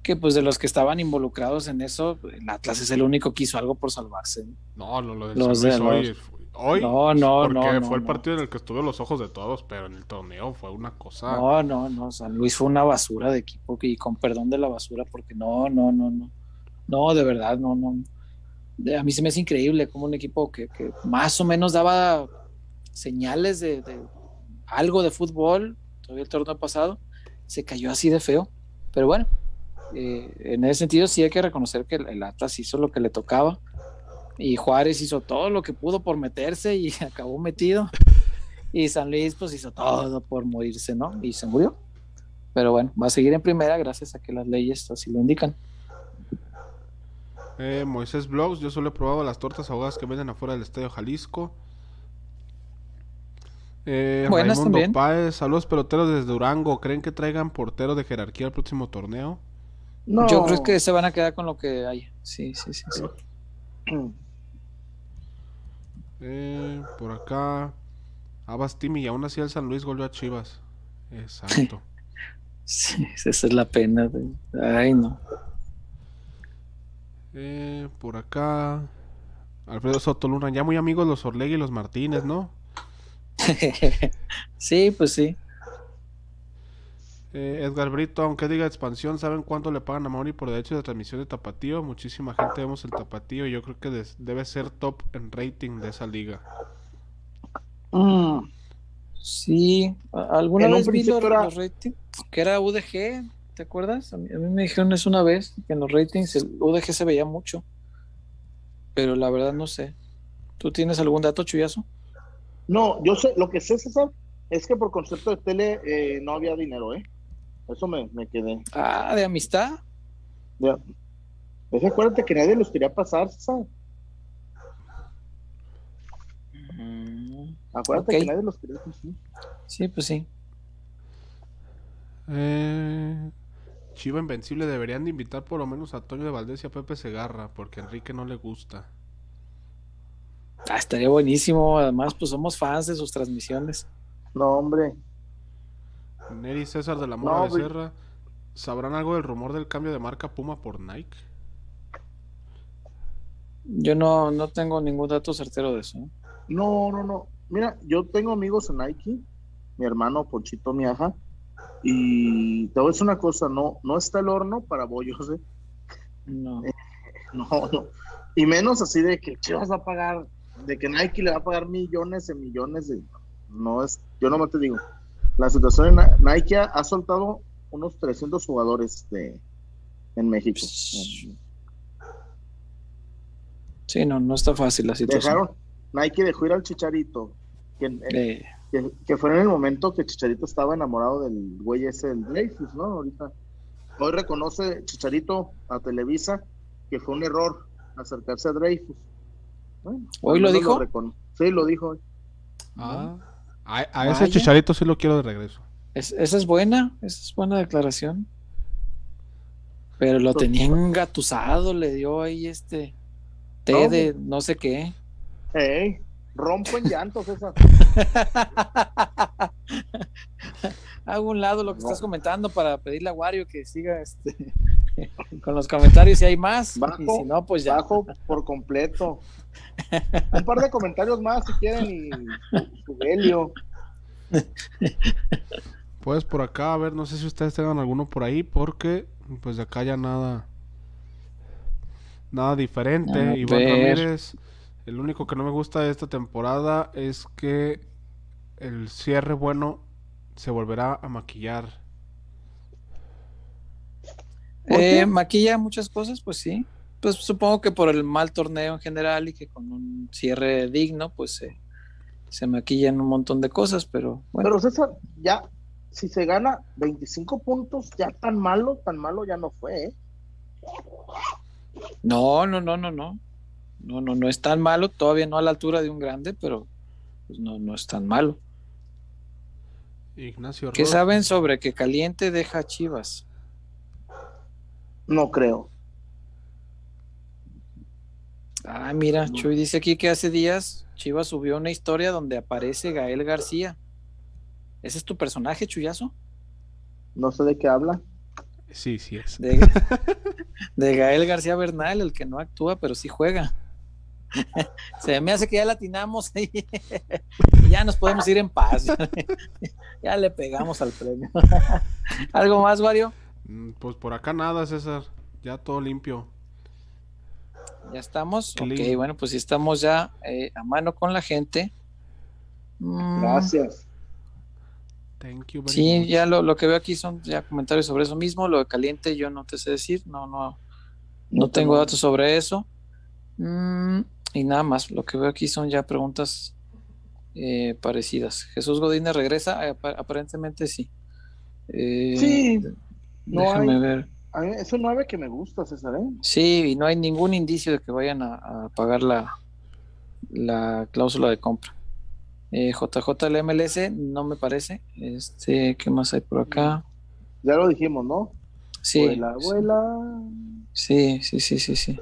que pues de los que estaban involucrados en eso, el Atlas es el único que hizo algo por salvarse. No, no lo de hoy, hoy, no, no, porque fue el partido en el que estuve los ojos de todos, pero en el torneo fue una cosa. No, no, no, San Luis fue una basura de equipo y con perdón de la basura, porque no, no, no, no, no, de verdad, no, no. A mí se me hace increíble como un equipo que, más o menos daba señales de, de algo de fútbol, todavía el torneo pasado, se cayó así de feo, pero bueno, eh, en ese sentido sí hay que reconocer que el, Atlas hizo lo que le tocaba y Juárez hizo todo lo que pudo por meterse y *laughs* acabó metido y San Luis pues hizo todo por morirse, ¿no? Y se murió. Pero bueno, va a seguir en primera gracias a que las leyes así lo indican. Eh, Moisés Blogs, yo solo he probado las tortas ahogadas que venden afuera del Estadio Jalisco. Eh, Buenas también. saludos peloteros desde Durango. ¿Creen que traigan portero de jerarquía al próximo torneo? Yo creo que se van a quedar con lo que hay. Sí, sí, sí. sí. Eh, por acá. Abas Timmy y aún así el San Luis volvió a Chivas. Exacto. *laughs* sí, esa es la pena. Ay, no. Eh, por acá. Alfredo Soto Luna, ya muy amigos los Orlegui y los Martínez, ¿no? *laughs* sí, pues sí. Eh, Edgar Brito, aunque diga expansión, ¿saben cuánto le pagan a Mauri por derecho de transmisión de Tapatío? Muchísima gente vemos el Tapatío y yo creo que debe ser top en rating de esa liga. Mm. sí, ¿alguna vez vi los, ratings? Que era UDG, ¿te acuerdas? A mí, me dijeron eso una vez, que en los ratings el UDG se veía mucho. Pero la verdad no sé. ¿Tú tienes algún dato, Chuyazo? No, yo sé, lo que sé, César, es que por concepto de tele eh, no había dinero, ¿eh? Eso me, quedé. Ah, de amistad. Ya. Pues acuérdate que nadie los quería pasar, ¿sabes? Mm, acuérdate que nadie los quería pasar. Sí, pues sí. Eh, Chiva Invencible deberían de invitar por lo menos a Toño de Valdés y a Pepe Segarra, porque a Enrique no le gusta. Ah, estaría buenísimo. Además, pues somos fans de sus transmisiones. No, hombre. Neri César de la Mora de Serra. ¿Sabrán algo del rumor del cambio de marca Puma por Nike? Yo no, no tengo ningún dato certero de eso. ¿eh? No, no, no. Mira, yo tengo amigos en Nike, mi hermano Ponchito Miaja, y te voy a decir una cosa, no, no está el horno para bollos, ¿eh? No. Eh, no, no. Y menos así de que vas a pagar, de que Nike le va a pagar millones y millones de... No es, yo no te digo, la situación en Nike ha soltado unos 300 jugadores de, en México. Sí, no, no está fácil la situación. Dejaron, Nike dejó ir al Chicharito, que, que, fue en el momento que Chicharito estaba enamorado del güey ese, del Dreyfus, ¿no? Ahorita. Hoy reconoce Chicharito a Televisa que fue un error acercarse a Dreyfus. ¿Hoy lo dijo? sí, lo dijo hoy. Ah. A, ese chicharito sí lo quiero de regreso. esa es buena, esa es buena declaración. Pero lo tenía engatusado, le dio ahí este té de no sé qué. Hey, rompo en llantos esa. *laughs* Hago un lado lo que estás comentando para pedirle a Wario que siga este *laughs* con los comentarios si hay más. Bajo, y si no, pues ya. Bajo por completo. Un par de comentarios más si quieren y su Helio. Pues por acá, a ver, no sé si ustedes tengan alguno por ahí, porque pues de acá ya nada. Nada diferente. Iván Ramírez, el único que no me gusta de esta temporada es que el cierre bueno se volverá a maquillar. Eh, maquilla muchas cosas, pues sí. Pues supongo que por el mal torneo en general y que con un cierre digno, pues se, se maquillan un montón de cosas, pero bueno. Pero César, ya, si se gana 25 puntos, ya tan malo, tan malo ya no fue, ¿eh? No, no, no, no, no. No, no, no es tan malo, todavía no a la altura de un grande, pero pues no, no es tan malo. Ignacio ¿Qué saben sobre que Caliente deja Chivas? No creo. Ah, mira, Chuy dice aquí que hace días Chivas subió una historia donde aparece Gael García. ¿Ese es tu personaje, Chuyazo? No sé de qué habla. Sí, sí es. De, *laughs* Gael García Bernal, el que no actúa, pero sí juega. *laughs* Se me hace que ya latinamos y *laughs* ya nos podemos ir en paz. ya le pegamos al premio. ¿Algo más, Wario? Mm, pues por acá nada, César. Ya todo limpio. Ya estamos. Ok, bueno, pues si estamos ya eh, a mano con la gente. Mm. Gracias. Thank you sí, ya lo, que veo aquí son ya comentarios sobre eso mismo. Lo de caliente yo no te sé decir. No, no, no, tengo datos sobre eso. Mm, y nada más. Lo que veo aquí son ya preguntas eh, parecidas. Jesús Godínez regresa. Eh, aparentemente sí. sí. Déjame ver. Es un 9 que me gusta, César. ¿eh? Sí, y no hay ningún indicio de que vayan a, pagar la, la cláusula de compra. Eh, JJ MLS no me parece. Este, ¿qué más hay por acá? Ya lo dijimos, ¿no? Sí. Vuela, Sí, sí, sí, sí, sí.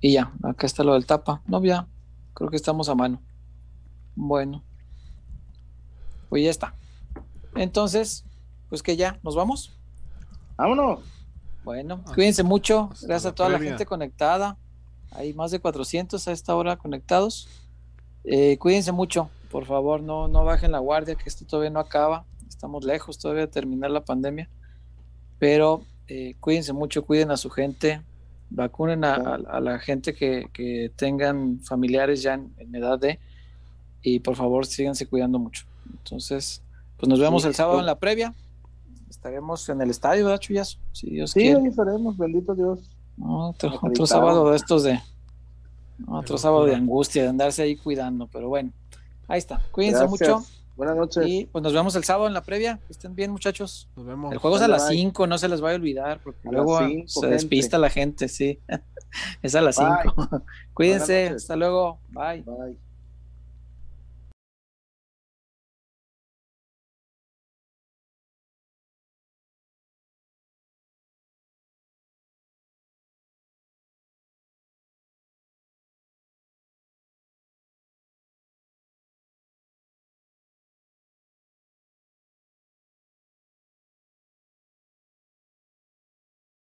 Y ya, acá está lo del tapa. No, ya, creo que estamos a mano. Bueno. Pues ya está. Entonces, pues que ya, ¿nos vamos? Vámonos. Bueno, cuídense mucho. Gracias a toda la gente conectada. Hay más de 400 a esta hora conectados. Eh, cuídense mucho, por favor, no, no bajen la guardia, que esto todavía no acaba. Estamos lejos todavía de terminar la pandemia. Pero eh, cuídense mucho, cuiden a su gente, vacunen a, la gente que, tengan familiares ya en, edad de, y por favor síganse cuidando mucho. Entonces, pues nos vemos el sábado en la previa. Estaremos en el estadio, ¿verdad, Chuyazo? Si Dios sí, ahí estaremos, bendito Dios. Otro, otro, sábado de estos de. Otro sábado de angustia, de andarse ahí cuidando, pero bueno. Ahí está. Cuídense mucho. Buenas noches. Y pues nos vemos el sábado en la previa. estén bien, muchachos. Nos vemos. El juego es a las 5, no se les vaya a olvidar, porque luego se despista la gente, sí. *laughs* es a las 5. *laughs* Cuídense, hasta luego. Bye. Bye.